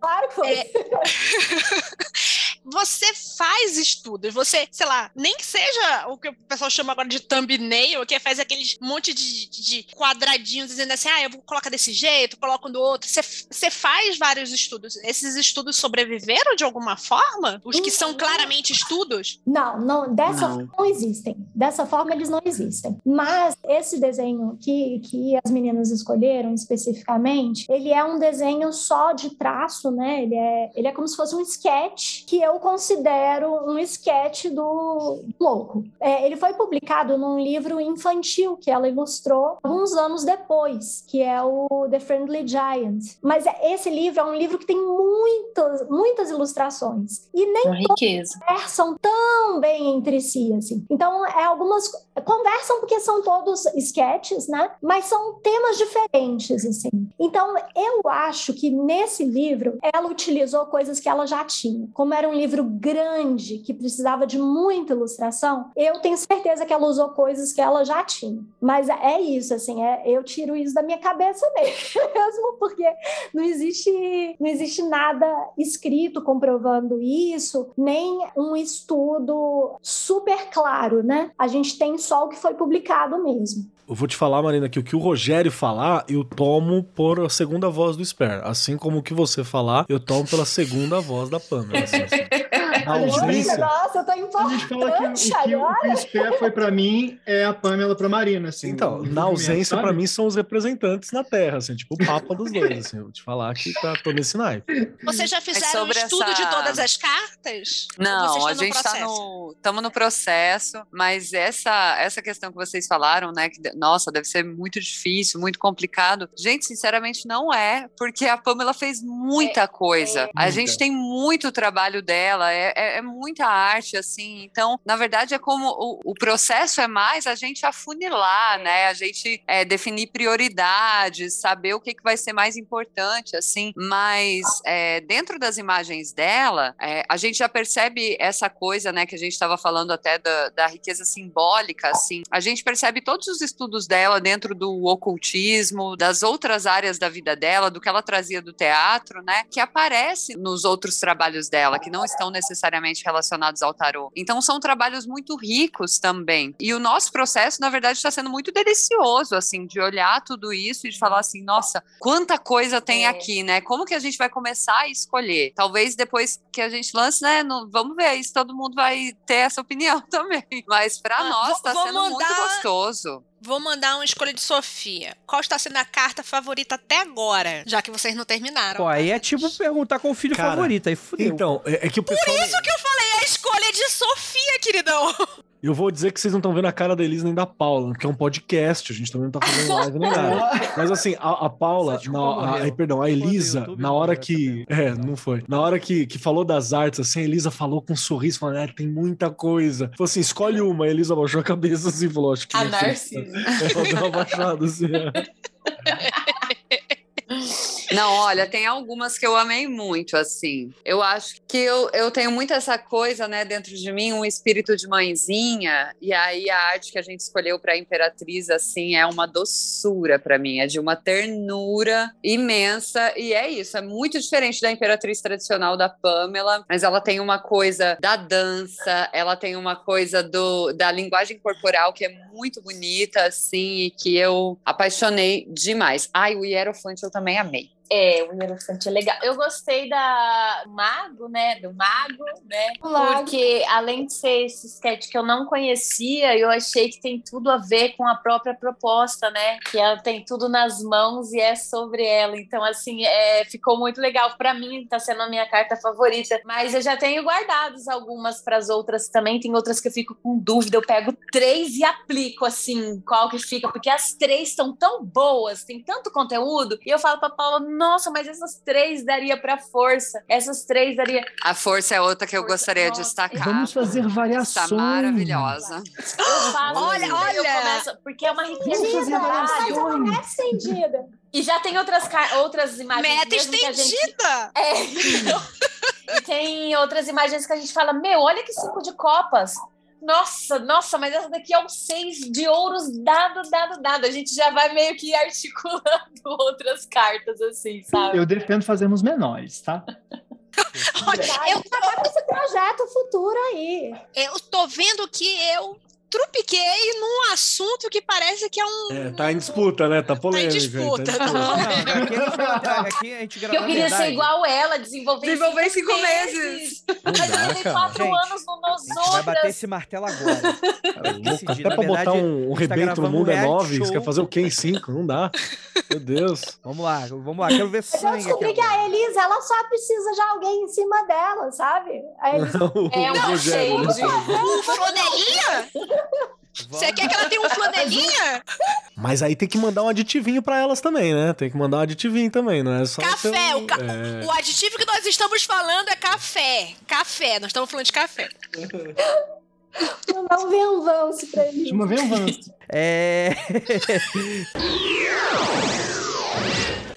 Claro que foi. É. <laughs> você faz estudos, você, sei lá, nem que seja o que o pessoal chama agora de thumbnail, que faz aqueles monte de, de quadradinhos dizendo assim, ah, eu vou colocar desse jeito, coloco do outro. Você, você faz vários estudos. Esses estudos sobreviveram de alguma forma? Os que são claramente estudos? Não, não, dessa Não. forma não existem. Dessa forma eles não existem. Mas esse desenho que, que as meninas escolheram especificamente, ele é um desenho só de traço, né? Ele é, ele é como se fosse um sketch que eu considero um sketch do louco. É, ele foi publicado num livro infantil que ela ilustrou alguns anos depois, que é o The Friendly Giant. Mas é- esse livro é um livro que tem muitas, muitas ilustrações. E nem Uma riqueza. conversam tão bem entre si, assim. Então, é algumas conversam porque são todos sketches, né? Mas são temas diferentes, assim. Então, eu acho que nesse livro ela utilizou coisas que ela já tinha. Como era um livro grande que precisava de muita ilustração, eu tenho certeza que ela usou coisas que ela já tinha. Mas é isso, assim, é, eu tiro isso da minha cabeça <laughs> mesmo, porque não existe, não existe nada escrito comprovando isso, nem um estudo super claro, né? A gente tem só o que foi publicado mesmo. Eu vou te falar, Marina, que o que o Rogério falar, eu tomo por a segunda voz do Sper. Assim como o que você falar, eu tomo pela segunda voz da Pamela. <laughs> assim, assim. A ausência. Nossa, eu tô A gente fala que o importante que, o agora. que o Spé foi pra mim é a Pamela pra Marina, assim. Então, na ausência, pra mim, são os representantes na Terra, assim, tipo o Papa dos dois, assim. Eu vou te falar que tá, tô nesse naipe. Vocês já fizeram um sobre estudo essa- de todas as cartas? Não, a gente está no, estamos no processo, mas essa, essa questão que vocês falaram, né, que, nossa, deve ser muito difícil, muito complicado. Gente, sinceramente, não é, porque a Pamela fez muita coisa. a Muita. gente tem muito trabalho dela, é, é- é muita arte, assim. Então, na verdade, é como o, o processo é mais a gente afunilar, né, a gente é, definir prioridades, saber o que, que vai ser mais importante, assim. Mas é, dentro das imagens dela, é, a gente já percebe essa coisa, né, que a gente estava falando até da, da riqueza simbólica, assim. A gente percebe todos os estudos dela dentro do ocultismo, das outras áreas da vida dela, do que ela trazia do teatro, né, que aparece nos outros trabalhos dela, que não estão necessariamente relacionados ao tarô. Então são trabalhos muito ricos também. E o nosso processo, na verdade, está sendo muito delicioso, assim, de olhar tudo isso e de falar assim, nossa, quanta coisa tem É. aqui, né? Como que a gente vai começar a escolher? Talvez depois que a gente lance, né? não- vamos ver isso, todo mundo vai ter essa opinião <laughs> também. Mas para Ah, nós está sendo muito mandar- gostoso. Vou mandar uma escolha de Sofia. Qual está sendo a carta favorita até agora? Já que vocês não terminaram. Pô, aí é tipo perguntar qual o filho Cara, favorito, aí fudeu. Então, é, é que o pessoal. Isso que eu falei, é a escolha de Sofia, queridão. <laughs> Eu vou dizer que vocês não estão vendo a cara da Elisa nem da Paula, porque é um podcast, a gente também não tá fazendo live nem nada. <laughs> Mas assim, a, a Paula, na, a, ai, perdão, a Elisa, YouTube, na hora que. É, não foi. Na hora que, que falou das artes, assim, a Elisa falou com um sorriso, falando, é, tem muita coisa. Falou assim, escolhe uma. A Elisa abaixou a cabeça assim e falou, acho que. A. Narcisa. <laughs> Ela deu uma baixada assim. é. <laughs> Não, olha, tem algumas que eu amei muito, assim. Eu acho que eu, eu tenho muito essa coisa, né, dentro de mim, um espírito de mãezinha, e aí a arte que a gente escolheu para Imperatriz, assim, é uma doçura para mim, é de uma ternura imensa, e é isso, é muito diferente da Imperatriz tradicional da Pamela, mas ela tem uma coisa da dança, ela tem uma coisa do, da linguagem corporal que é muito bonita, assim, e que eu apaixonei demais. Ai, o Hierofante eu também amei. É, o Hierofante é legal. Eu gostei da Mago, né? Do Mago, né? O Mago. Porque além de ser esse sketch que eu não conhecia, eu achei que tem tudo a ver com a própria proposta, né? Que ela tem tudo nas mãos e é sobre ela. Então, assim, é, ficou muito legal. Para mim, tá sendo a minha carta favorita. Mas eu já tenho guardados algumas para as outras também. Tem outras que eu fico com dúvida. Eu pego três e aplico, assim, qual que fica. Porque as três estão tão boas, tem tanto conteúdo. E eu falo pra Paula, nossa, mas essas três daria pra força. Essas três daria. A força é outra que eu Força, gostaria de nossa. destacar. Vamos fazer Está variações. maravilhosa. Eu falo, Olha, assim, olha. começo- porque é uma riqueza de. É estendida. E já tem outras, outras imagens. Meta mesmo que a gente- estendida! É, <laughs> tem outras imagens que a gente fala: Meu, olha que cinco de copas. Nossa, nossa, mas essa daqui é um seis de ouros dado, dado, dado. A gente já vai meio que articulando <laughs> outras cartas, assim, sabe? Eu defendo fazermos menores, tá? <laughs> Olha, eu, Tá com esse projeto futuro aí. eu tô vendo que eu trupiquei num assunto que parece que é um. É, tá em disputa, né? Tá polêmico. aí, disputa. Tá em disputa. Não, aqui a gente não gente grava. Eu queria verdade, ser igual ela, desenvolver, Desenvolver em cinco meses. Mas eu levei quatro Gente, anos no A Nos gente vai bater esse martelo agora. Cara, louco, decidir. até pra botar verdade, um, um gente tá rebento no mundo um é nove, você quer fazer o quê em cinco? Não dá. Meu Deus. Vamos lá, vamos lá. Quero ver Mas eu descobri que a Elisa, ela só precisa de alguém em cima dela, sabe? A Elisa É um né? shade. Um flanelinha? Você quer que ela tenha um flanelinha? Mas aí tem que mandar um aditivinho pra elas também, né? Tem que mandar um aditivinho também, não é só. Café, ser um- o ca- É. O aditivo que nós estamos falando é café. Café, nós estamos falando de café. mandar um venvance pra Elisa. Deixa eu ver um avanço. É. <laughs>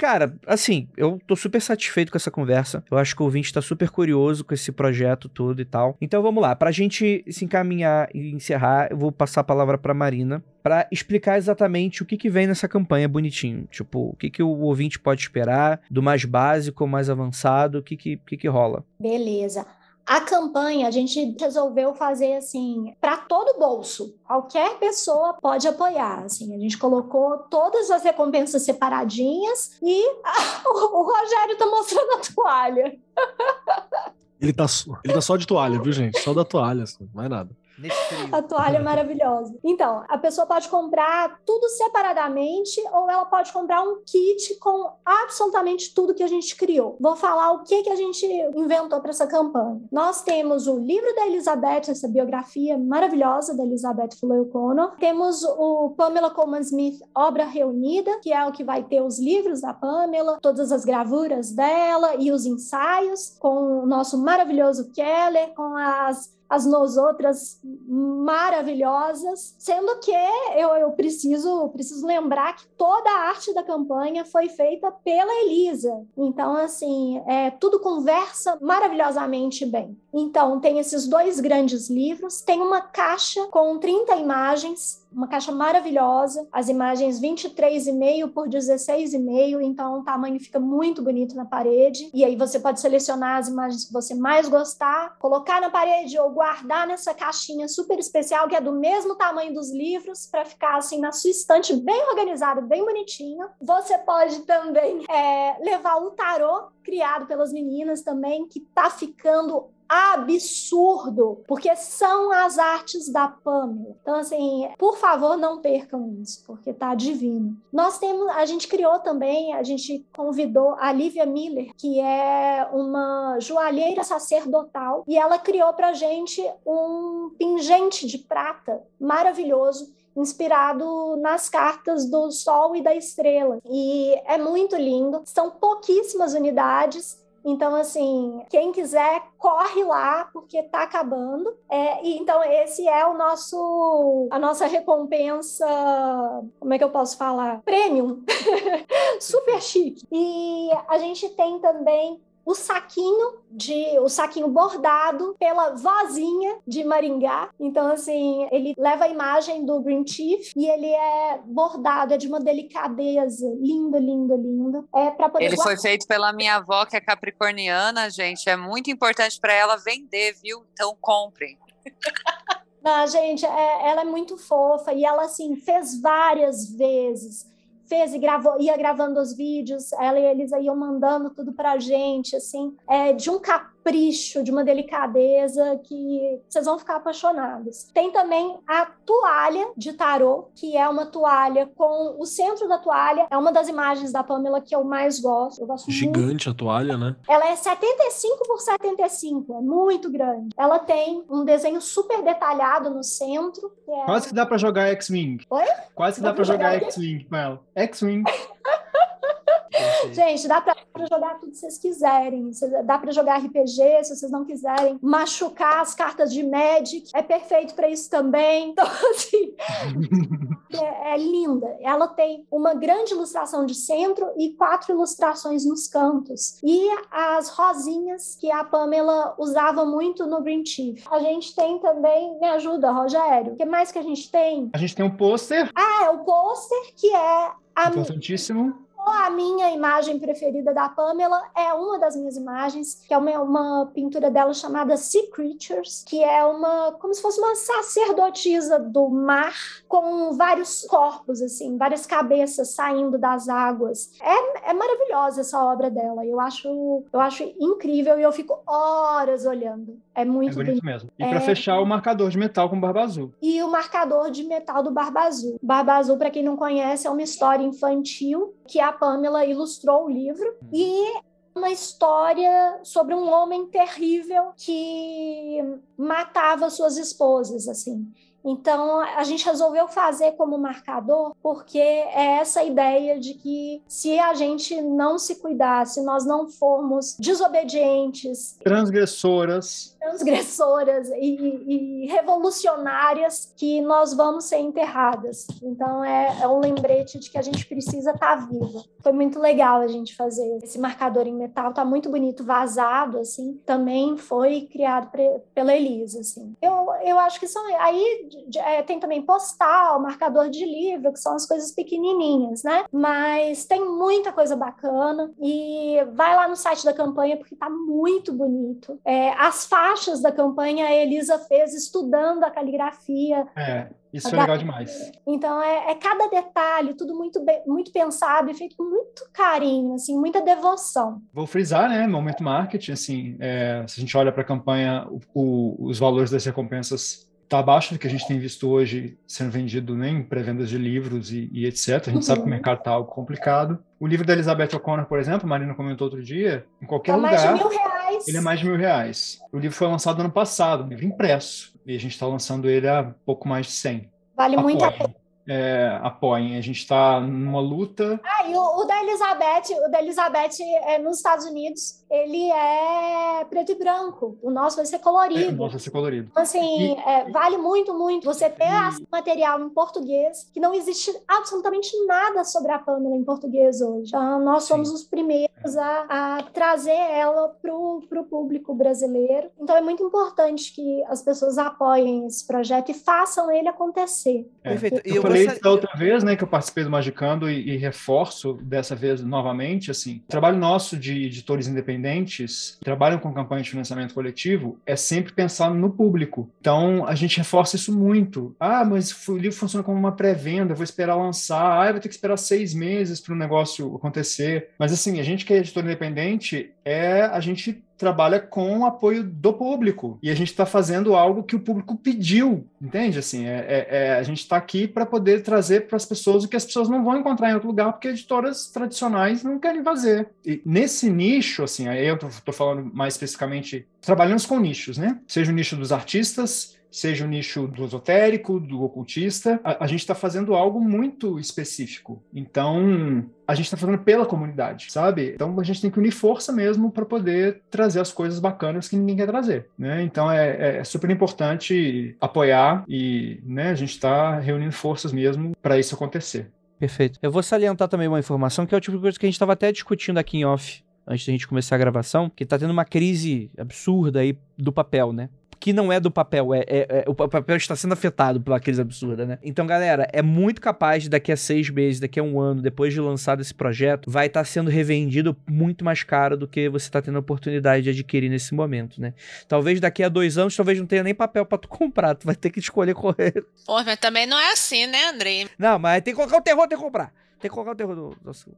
Cara, assim, eu tô super satisfeito com essa conversa. Eu acho que o ouvinte tá super curioso com esse projeto todo e tal. Então vamos lá, pra gente se encaminhar e encerrar, eu vou passar a palavra pra Marina pra explicar exatamente o que que vem nessa campanha bonitinho. Tipo, o que que o ouvinte pode esperar, do mais básico ao mais avançado, o que que, que, que rola. Beleza. A campanha a gente resolveu fazer assim para todo bolso. Qualquer pessoa pode apoiar. Assim, a gente colocou todas as recompensas separadinhas e o Rogério tá mostrando a toalha. Ele tá, ele tá só de toalha, viu, gente? Só da toalha, assim, mais nada. A toalha é maravilhosa. Então, a pessoa pode comprar tudo separadamente ou ela pode comprar um kit com absolutamente tudo que a gente criou. Vou falar o que, que a gente inventou para essa campanha. Nós temos o livro da Elizabeth, essa biografia maravilhosa da Elizabeth Fuller O'Connor. Temos o Pamela Coleman Smith Obra Reunida, que é o que vai ter os livros da Pamela, todas as gravuras dela e os ensaios, com o nosso maravilhoso Keller, com as as nós outras maravilhosas, sendo que eu, eu preciso, preciso lembrar que toda a arte da campanha foi feita pela Elisa. Então, assim, é, tudo conversa maravilhosamente bem. Então, tem esses dois grandes livros, tem uma caixa com 30 imagens, uma caixa maravilhosa, as imagens 23,5 por 16,5, então o tamanho fica muito bonito na parede. E aí você pode selecionar as imagens que você mais gostar, colocar na parede ou guardar nessa caixinha super especial que é do mesmo tamanho dos livros para ficar assim na sua estante bem organizado, bem bonitinho. Você pode também é, levar o tarô criado pelas meninas também, que tá ficando absurdo, porque são as artes da Pamela. Então, assim, por favor, não percam isso, porque tá divino. Nós temos, a gente criou também, a gente convidou a Lívia Miller, que é uma joalheira sacerdotal, e ela criou pra gente um pingente de prata maravilhoso inspirado nas cartas do Sol e da Estrela. E é muito lindo. São pouquíssimas unidades. Então, assim, quem quiser, corre lá, porque tá acabando. É, e então, esse é o nosso, a nossa recompensa, como é que eu posso falar? Premium. <laughs> Super chique. E a gente tem também o saquinho de o saquinho bordado pela vozinha de Maringá. Então assim, ele leva a imagem do Green Chief e ele é bordado, é de uma delicadeza, lindo, lindo, lindo. É para poder Ele foi feito pela minha avó, que é capricorniana, gente. É muito importante para ela vender, viu? Então comprem. Não, <laughs> gente, é- ela é muito fofa e ela assim fez várias vezes. Fez e gravou, ia gravando os vídeos, ela e eles iam mandando tudo pra gente, assim, é de um capricho, de uma delicadeza que vocês vão ficar apaixonados. Tem também a toalha de tarô, que é uma toalha com o centro da toalha, é uma das imagens da Pamela que eu mais gosto. Eu gosto muito Gigante a toalha, né? ela é 75 por 75, é muito grande. Ela tem um desenho super detalhado no centro. Que é... Quase que dá pra jogar X-Wing. Oi? Quase que Dá dá pra pra jogar jogar X-Wing com ela. X-Wing. <laughs> Gente, dá pra pra jogar tudo que vocês quiserem. Dá pra jogar RPG se vocês não quiserem. Machucar as cartas de Magic é perfeito pra isso também. <laughs> Então, assim, é, é linda. Ela tem uma grande ilustração de centro e quatro ilustrações nos cantos. E as rosinhas que a Pamela usava muito no Green Chief. A gente tem também, me ajuda, Rogério. O que mais que a gente tem? A gente tem um pôster, Ah, é o pôster que é a, importantíssimo. A minha imagem preferida da Pamela é uma das minhas imagens, que é uma, uma pintura dela chamada Sea Creatures, que é uma como se fosse uma sacerdotisa do mar com vários corpos assim, várias cabeças saindo das águas. É, é maravilhosa essa obra dela. Eu acho eu acho incrível e eu fico horas olhando. É É muito bonito bonito. mesmo. E É. pra fechar, o marcador de metal com barba azul. E o marcador de metal do Barba Azul. Barba Azul, para quem não conhece, é uma história infantil que a Pamela ilustrou o livro. E uma história sobre um homem terrível que matava suas esposas, assim. Então, a gente resolveu fazer como marcador, porque é essa ideia de que se a gente não se cuidar, se nós não formos desobedientes, Transgressoras. transgressoras e, e revolucionárias que nós vamos ser enterradas. Então é, é um lembrete de que a gente precisa estar viva. Foi muito legal a gente fazer esse marcador em metal, tá muito bonito, vazado assim. Também foi criado pre- pela Elisa, assim. Eu, eu acho que são aí de, é, tem também postal, marcador de livro, que são as coisas pequenininhas, né? Mas tem muita coisa bacana e vai lá no site da campanha porque tá muito bonito. É, as faixas da campanha a Elisa fez estudando a caligrafia. É. Isso é legal demais. Então, é, é, cada detalhe, tudo muito, bem, muito pensado e feito com muito carinho, assim, muita devoção. Vou frisar, né, momento marketing, assim, é, se a gente olha para a campanha, o, o, os valores das recompensas está abaixo do que a gente tem visto hoje sendo vendido né, em pré-vendas de livros e, e, etc. A gente uhum. sabe que o uhum. mercado está algo complicado. O livro da Elizabeth O'Connor, por exemplo, a Marina comentou outro dia, em qualquer é lugar... mais de mil reais. Ele é mais de mil reais. O livro foi lançado ano passado, um livro impresso. E a gente está lançando ele a pouco mais de 100. Vale Apoiem. muito a pena. É, apoiem. A gente está numa luta. Ah, e o, o, da Elizabeth, o da Elizabeth é, nos Estados Unidos, ele é preto e branco. O nosso vai ser colorido. É, o nosso vai ser colorido. Então, assim, e... é, vale muito, muito você ter e... material em português, que não existe absolutamente nada sobre a Pamela em português hoje. Então, nós somos Sim. os primeiros a, a trazer ela para o público brasileiro. Então, é muito importante que as pessoas apoiem esse projeto e façam ele acontecer. É. Perfeito. Eu, eu falei isso da outra vez, né, que eu participei do Magicando e, e reforço dessa vez novamente, assim, o trabalho nosso de editores independentes independentes trabalham com campanha de financiamento coletivo é sempre pensar no público. Então, a gente reforça isso muito. Ah, mas o livro funciona como uma pré-venda, vou esperar lançar. Ah, vou ter que esperar seis meses para o negócio acontecer. Mas, assim, a gente que é editor independente, é a gente trabalha com o apoio do público e a gente está fazendo algo que o público pediu, entende? Assim, é, é, é a gente está aqui para poder trazer para as pessoas o que as pessoas não vão encontrar em outro lugar porque editoras tradicionais não querem fazer. E nesse nicho, assim, aí eu estou falando mais especificamente, trabalhamos com nichos, né? Seja o nicho dos artistas, seja o nicho do esotérico, do ocultista, a, a gente está fazendo algo muito específico. Então, a gente está fazendo pela comunidade, sabe? Então, a gente tem que unir força mesmo para poder trazer as coisas bacanas que ninguém quer trazer, né? Então, é, é super importante apoiar e né, a gente está reunindo forças mesmo para isso acontecer. Perfeito. Eu vou salientar também uma informação que é o tipo de coisa que a gente estava até discutindo aqui em off antes da gente começar a gravação, que tá tendo uma crise absurda aí do papel, né? Que não é do papel, é, é, é, o papel está sendo afetado pela crise absurda, né? Então, galera, é muito capaz de daqui a seis meses, daqui a um ano, depois de lançado esse projeto, vai estar tá sendo revendido muito mais caro do que você está tendo a oportunidade de adquirir nesse momento, né? Talvez daqui a dois anos, talvez não tenha nem papel para tu comprar, tu vai ter que escolher correr. Pô, mas também não é assim, né, Andrei? Não, mas tem que colocar o terror, tem que comprar. Tem que colocar o terror do nosso.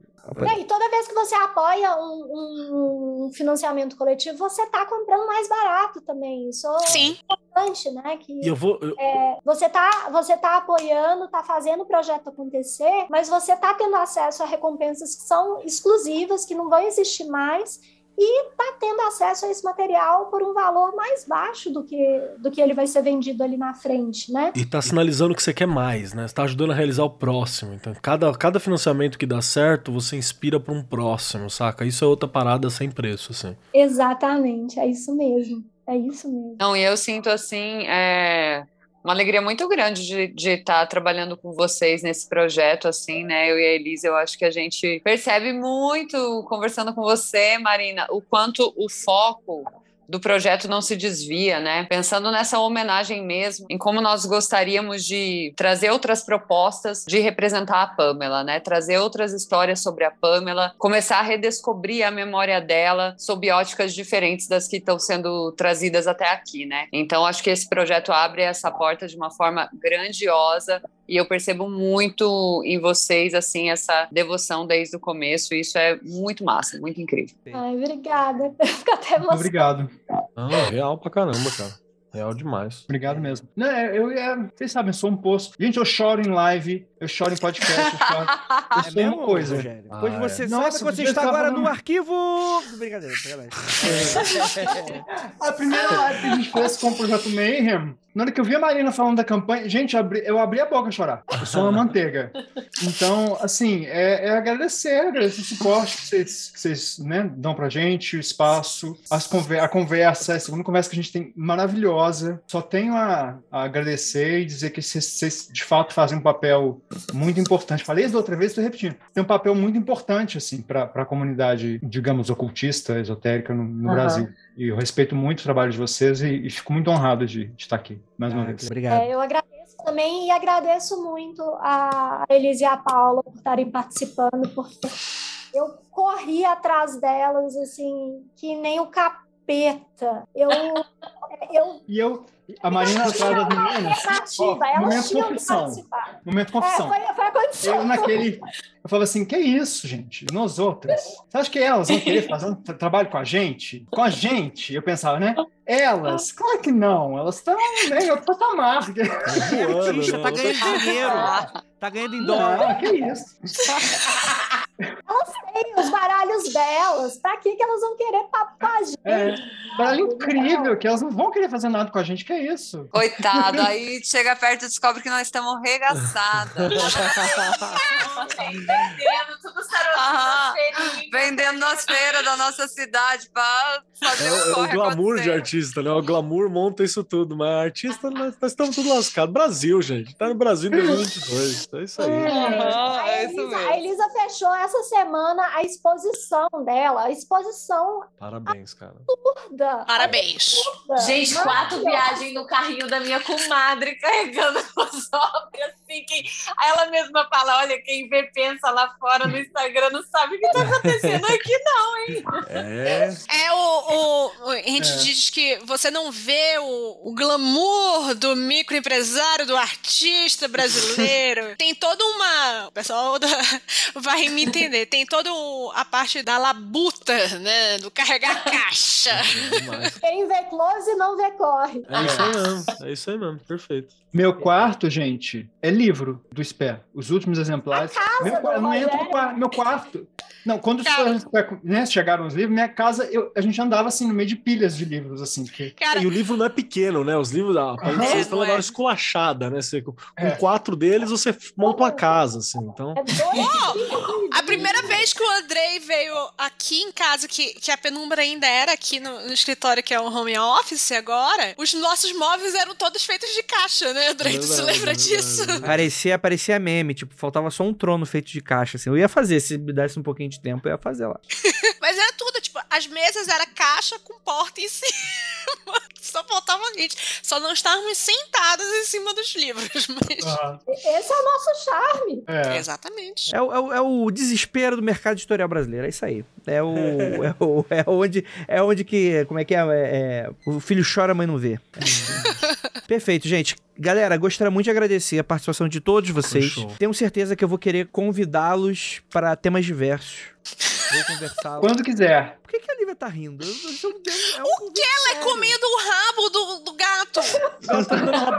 É, e toda vez que você apoia um, um financiamento coletivo, você está comprando mais barato também. Isso Sim. é importante, né? Que, eu vou, eu... É, você está você tá apoiando, está fazendo o projeto acontecer, mas você está tendo acesso a recompensas que são exclusivas, que não vão existir mais e está tendo acesso a esse material por um valor mais baixo do que, do que ele vai ser vendido ali na frente, né? E está sinalizando que você quer mais, né? está ajudando a realizar o próximo. Então, cada, cada financiamento que dá certo, você inspira para um próximo, saca? Isso é outra parada sem preço, assim. Exatamente, é isso mesmo. É isso mesmo. Não, e eu sinto assim, é, uma alegria muito grande de estar tá trabalhando com vocês nesse projeto, assim, né? Eu e a Elisa, eu acho que a gente percebe muito, conversando com você, Marina, o quanto o foco do projeto não se desvia, né? Pensando nessa homenagem mesmo, em como nós gostaríamos de trazer outras propostas de representar a Pamela, né? Trazer outras histórias sobre a Pamela, começar a redescobrir a memória dela sob óticas diferentes das que estão sendo trazidas até aqui, né? Então acho que esse projeto abre essa porta de uma forma grandiosa e eu percebo muito em vocês, assim, essa devoção desde o começo. E isso é muito massa, muito incrível. Ai, obrigada. <laughs> Fico até emocionada. Obrigado. Não, real pra caramba, cara. Real demais. Obrigado mesmo. Não, é, eu, é, vocês sabem, eu sou um poço. Gente, eu choro em live, eu choro em podcast, eu choro. <laughs> Eu é sou mesmo, uma coisa. Rogério? Ah, Depois você é. sabe Nossa, que você está agora no arquivo. Brincadeira, brincadeira. <laughs> a primeira live que a gente fez com o Projeto Mayhem, na hora que eu vi a Marina falando da campanha, gente, eu abri, eu abri a boca a chorar. Eu sou uma <laughs> manteiga. Então, assim, é, é agradecer, agradecer o suporte que vocês, que vocês né, dão pra gente, o espaço, as conver a conversa, a segunda conversa que a gente tem maravilhosa. Só tenho a, a agradecer e dizer que vocês, vocês, de fato, fazem um papel muito importante. Falei isso da outra vez, estou repetindo. Tem um papel muito importante, assim, para a comunidade, digamos, ocultista, esotérica no, no uhum. Brasil. E eu respeito muito o trabalho de vocês e, e fico muito honrado de, de estar aqui mais uma ah, vez. Obrigado. É, eu agradeço agradeço também e agradeço muito a Elise e a Paula por estarem participando, porque eu corri atrás delas, assim, que nem o capeta. Eu. Eu E eu, a Marina atrás das meninas. ó, elas momento tinham que confissão. participar. Momento É, confissão. foi, foi a condição. Eu naquele. Eu falo assim, que isso, gente? Nós outras. Você acha que elas vão querer fazer um tra- trabalho com a gente? Com a gente? Eu pensava, né? Elas, claro que não. Elas estão né, em outro patamar. Artista, <laughs> né? tá ganhando dinheiro. Tá ganhando em dólar. Não, que isso. <laughs> Tem os baralhos delas. Pra que, que elas vão querer papar a gente? É, baralho incrível, que elas não vão querer fazer nada com a gente, que é isso? Coitado, <laughs> aí chega perto e descobre que nós estamos regaçadas. <laughs> Vendendo tudo tarotinhos Vendendo nas feiras da nossa cidade pra fazer É, o é o glamour de artista, né? O glamour monta isso tudo, mas artista, nós, nós estamos tudo lascados. Brasil, gente. Tá no Brasil em 2022. É isso aí. A é isso Elisa, mesmo. a Elisa fechou essa semana a exposição dela, a exposição Parabéns, cara. da. Parabéns. Gente, quatro viagens no carrinho da minha comadre <laughs> carregando as obras, assim, que aí ela mesma fala, olha, quem vê pensa lá fora no Instagram não sabe o que tá acontecendo aqui, não, hein? É. É o, o- o- A gente É. diz que você não vê o, o glamour do microempresário, do artista brasileiro. <laughs> Tem toda uma. O pessoal da- vai me entender. Tem toda a parte da labuta, né? Do carregar <laughs> caixa. demais. Quem vê close não vê corre. É isso aí mesmo. É isso aí mesmo. Perfeito. Meu quarto, gente, é livro do SPE. Os últimos exemplares. meu, do qua- eu não entro no quarto. Meu quarto. Não, quando os né, chegaram os livros, minha casa, eu- a gente andava assim no meio de pilhas de livros, assim. Que, Cara, E o livro não é pequeno, né? Os livros da Palimpsesta É, estão não é. uma esculachada, né? Você, com É. quatro deles, você monta uma casa, assim. Então, É dois A primeira vez que o Andrei veio aqui em casa, que, que a penumbra ainda era aqui no, no escritório, que é o home office agora, os nossos móveis eram todos feitos de caixa, né, Andrei? Tu se lembra disso? Parecia, parecia meme, tipo, faltava só um trono feito de caixa, assim. Eu ia fazer, se me desse um pouquinho de tempo, eu ia fazer lá. <laughs> Mas era tudo, tipo, as mesas era caixa com porta em <laughs> cima. Só faltava a gente. Só não estávamos sentados em cima dos livros. Mas... Ah, Esse é o nosso charme. é. Exatamente. É, é é o desespero do mercado editorial brasileiro, é isso aí. É o. <laughs> é, o- é onde. É onde que. Como é que é? É- é, o filho chora, a mãe não vê. É. <laughs> Perfeito, gente. Galera, gostaria muito de agradecer a participação de todos vocês. Tenho certeza que eu vou querer convidá-los para temas diversos. Vou conversar. Quando quiser. Por que, que a Lívia tá rindo? Eu- eu- eu- é um convite Ela é comendo o rabo do, do gato. ela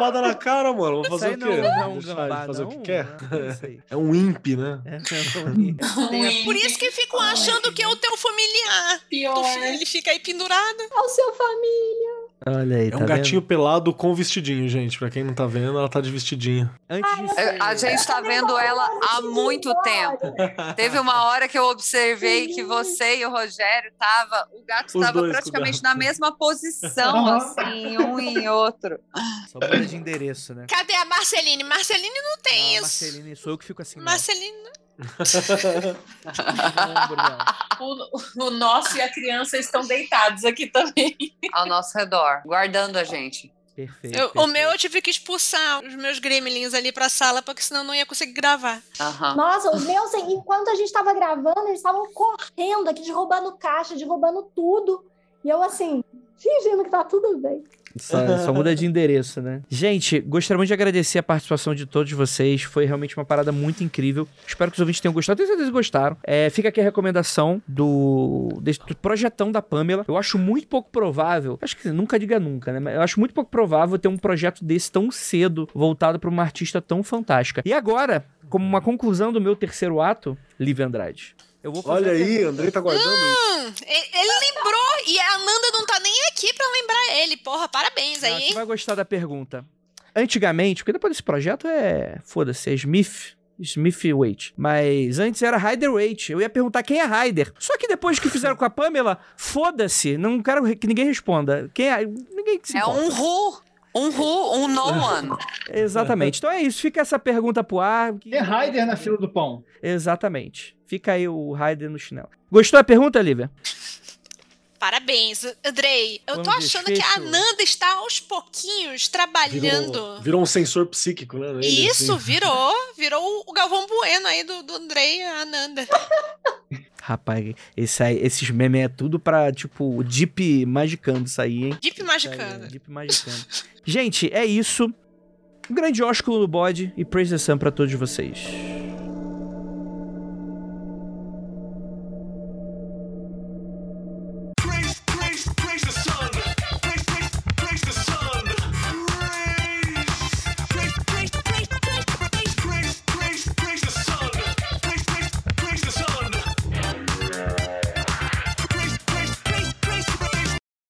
rabada na cara, mano. Vamos Isso fazer o não, quê? não é um gambá, fazer não, o que quer? não é. <laughs> É um imp, né? É, não, tem a- Por isso que ficam achando que é o teu familiar. Pior, Tu-? Ele fica aí pendurado. É o seu família. Olha aí, É tá um vendo? gatinho pelado com vestidinho, gente. Pra quem não tá vendo, ela tá de vestidinho. Antes de É, ser- A gente tá vendo ela há muito tempo. Teve uma hora que eu observei que você e o Rogério tava, o gato Os o praticamente gato. na mesma posição, assim, um em outro. Só muda de endereço, né? Cadê a Marceline? Marceline não tem Ah, isso. Marceline, sou eu que fico assim. Marceline. Não. <laughs> O, o nosso e a criança estão deitados aqui também. Ao nosso redor, guardando a gente. Perfeito. Eu- o perfeito. meu eu tive que expulsar os meus gremlins ali pra sala, porque senão eu não ia conseguir gravar. Aham. Nossa, os meus, enquanto a gente estava gravando, eles estavam correndo aqui, derrubando caixa, derrubando tudo. E eu, assim, fingindo que tá tudo bem. Só, só muda de endereço, né? Gente, gostaria muito de agradecer a participação de todos vocês. Foi realmente uma parada muito incrível. Espero que os ouvintes tenham gostado. Tenho certeza que gostaram. É, fica aqui a recomendação do, do projetão da Pamela. Eu acho muito pouco provável. Acho que nunca diga nunca, né? Mas eu acho muito pouco provável ter um projeto desse tão cedo, voltado para uma artista tão fantástica. E agora, como uma conclusão do meu terceiro ato, Lívia Andrade. Eu vou fazer Olha aí, pergunta. Andrei tá guardando. Hum, e- ele lembrou e a Ananda não tá nem aqui pra lembrar ele. Porra, parabéns Ah, aí, você hein? vai gostar da pergunta. Antigamente, porque depois desse projeto é. Foda-se, é Smith. Smith Waite. Mas antes era Ryder Waite. Eu ia perguntar quem é Ryder. Só que depois que fizeram com a Pamela, foda-se. Não quero que ninguém responda. Quem é. Ninguém se É importa. um who, um who, um no one. Exatamente. Então é isso. Fica essa pergunta pro ar. Tem Raider na fila do pão. Exatamente. Fica aí o Ryder no chinelo. Gostou da pergunta, Lívia? Parabéns, Andrei. Eu Vamos tô achando que a desfecho. Ananda está aos pouquinhos trabalhando. Virou, virou um sensor psíquico, né? nele, Isso, assim. virou. <laughs> Virou o Galvão Bueno aí do, do Andrei e a Ananda. <laughs> Rapaz, esse aí- esses memes é tudo pra, tipo, o Deep magicando isso aí, hein? Deep Magicando. É, Deep magicando. Gente, é isso. Um grande ósculo no bode e praise the sun pra todos vocês.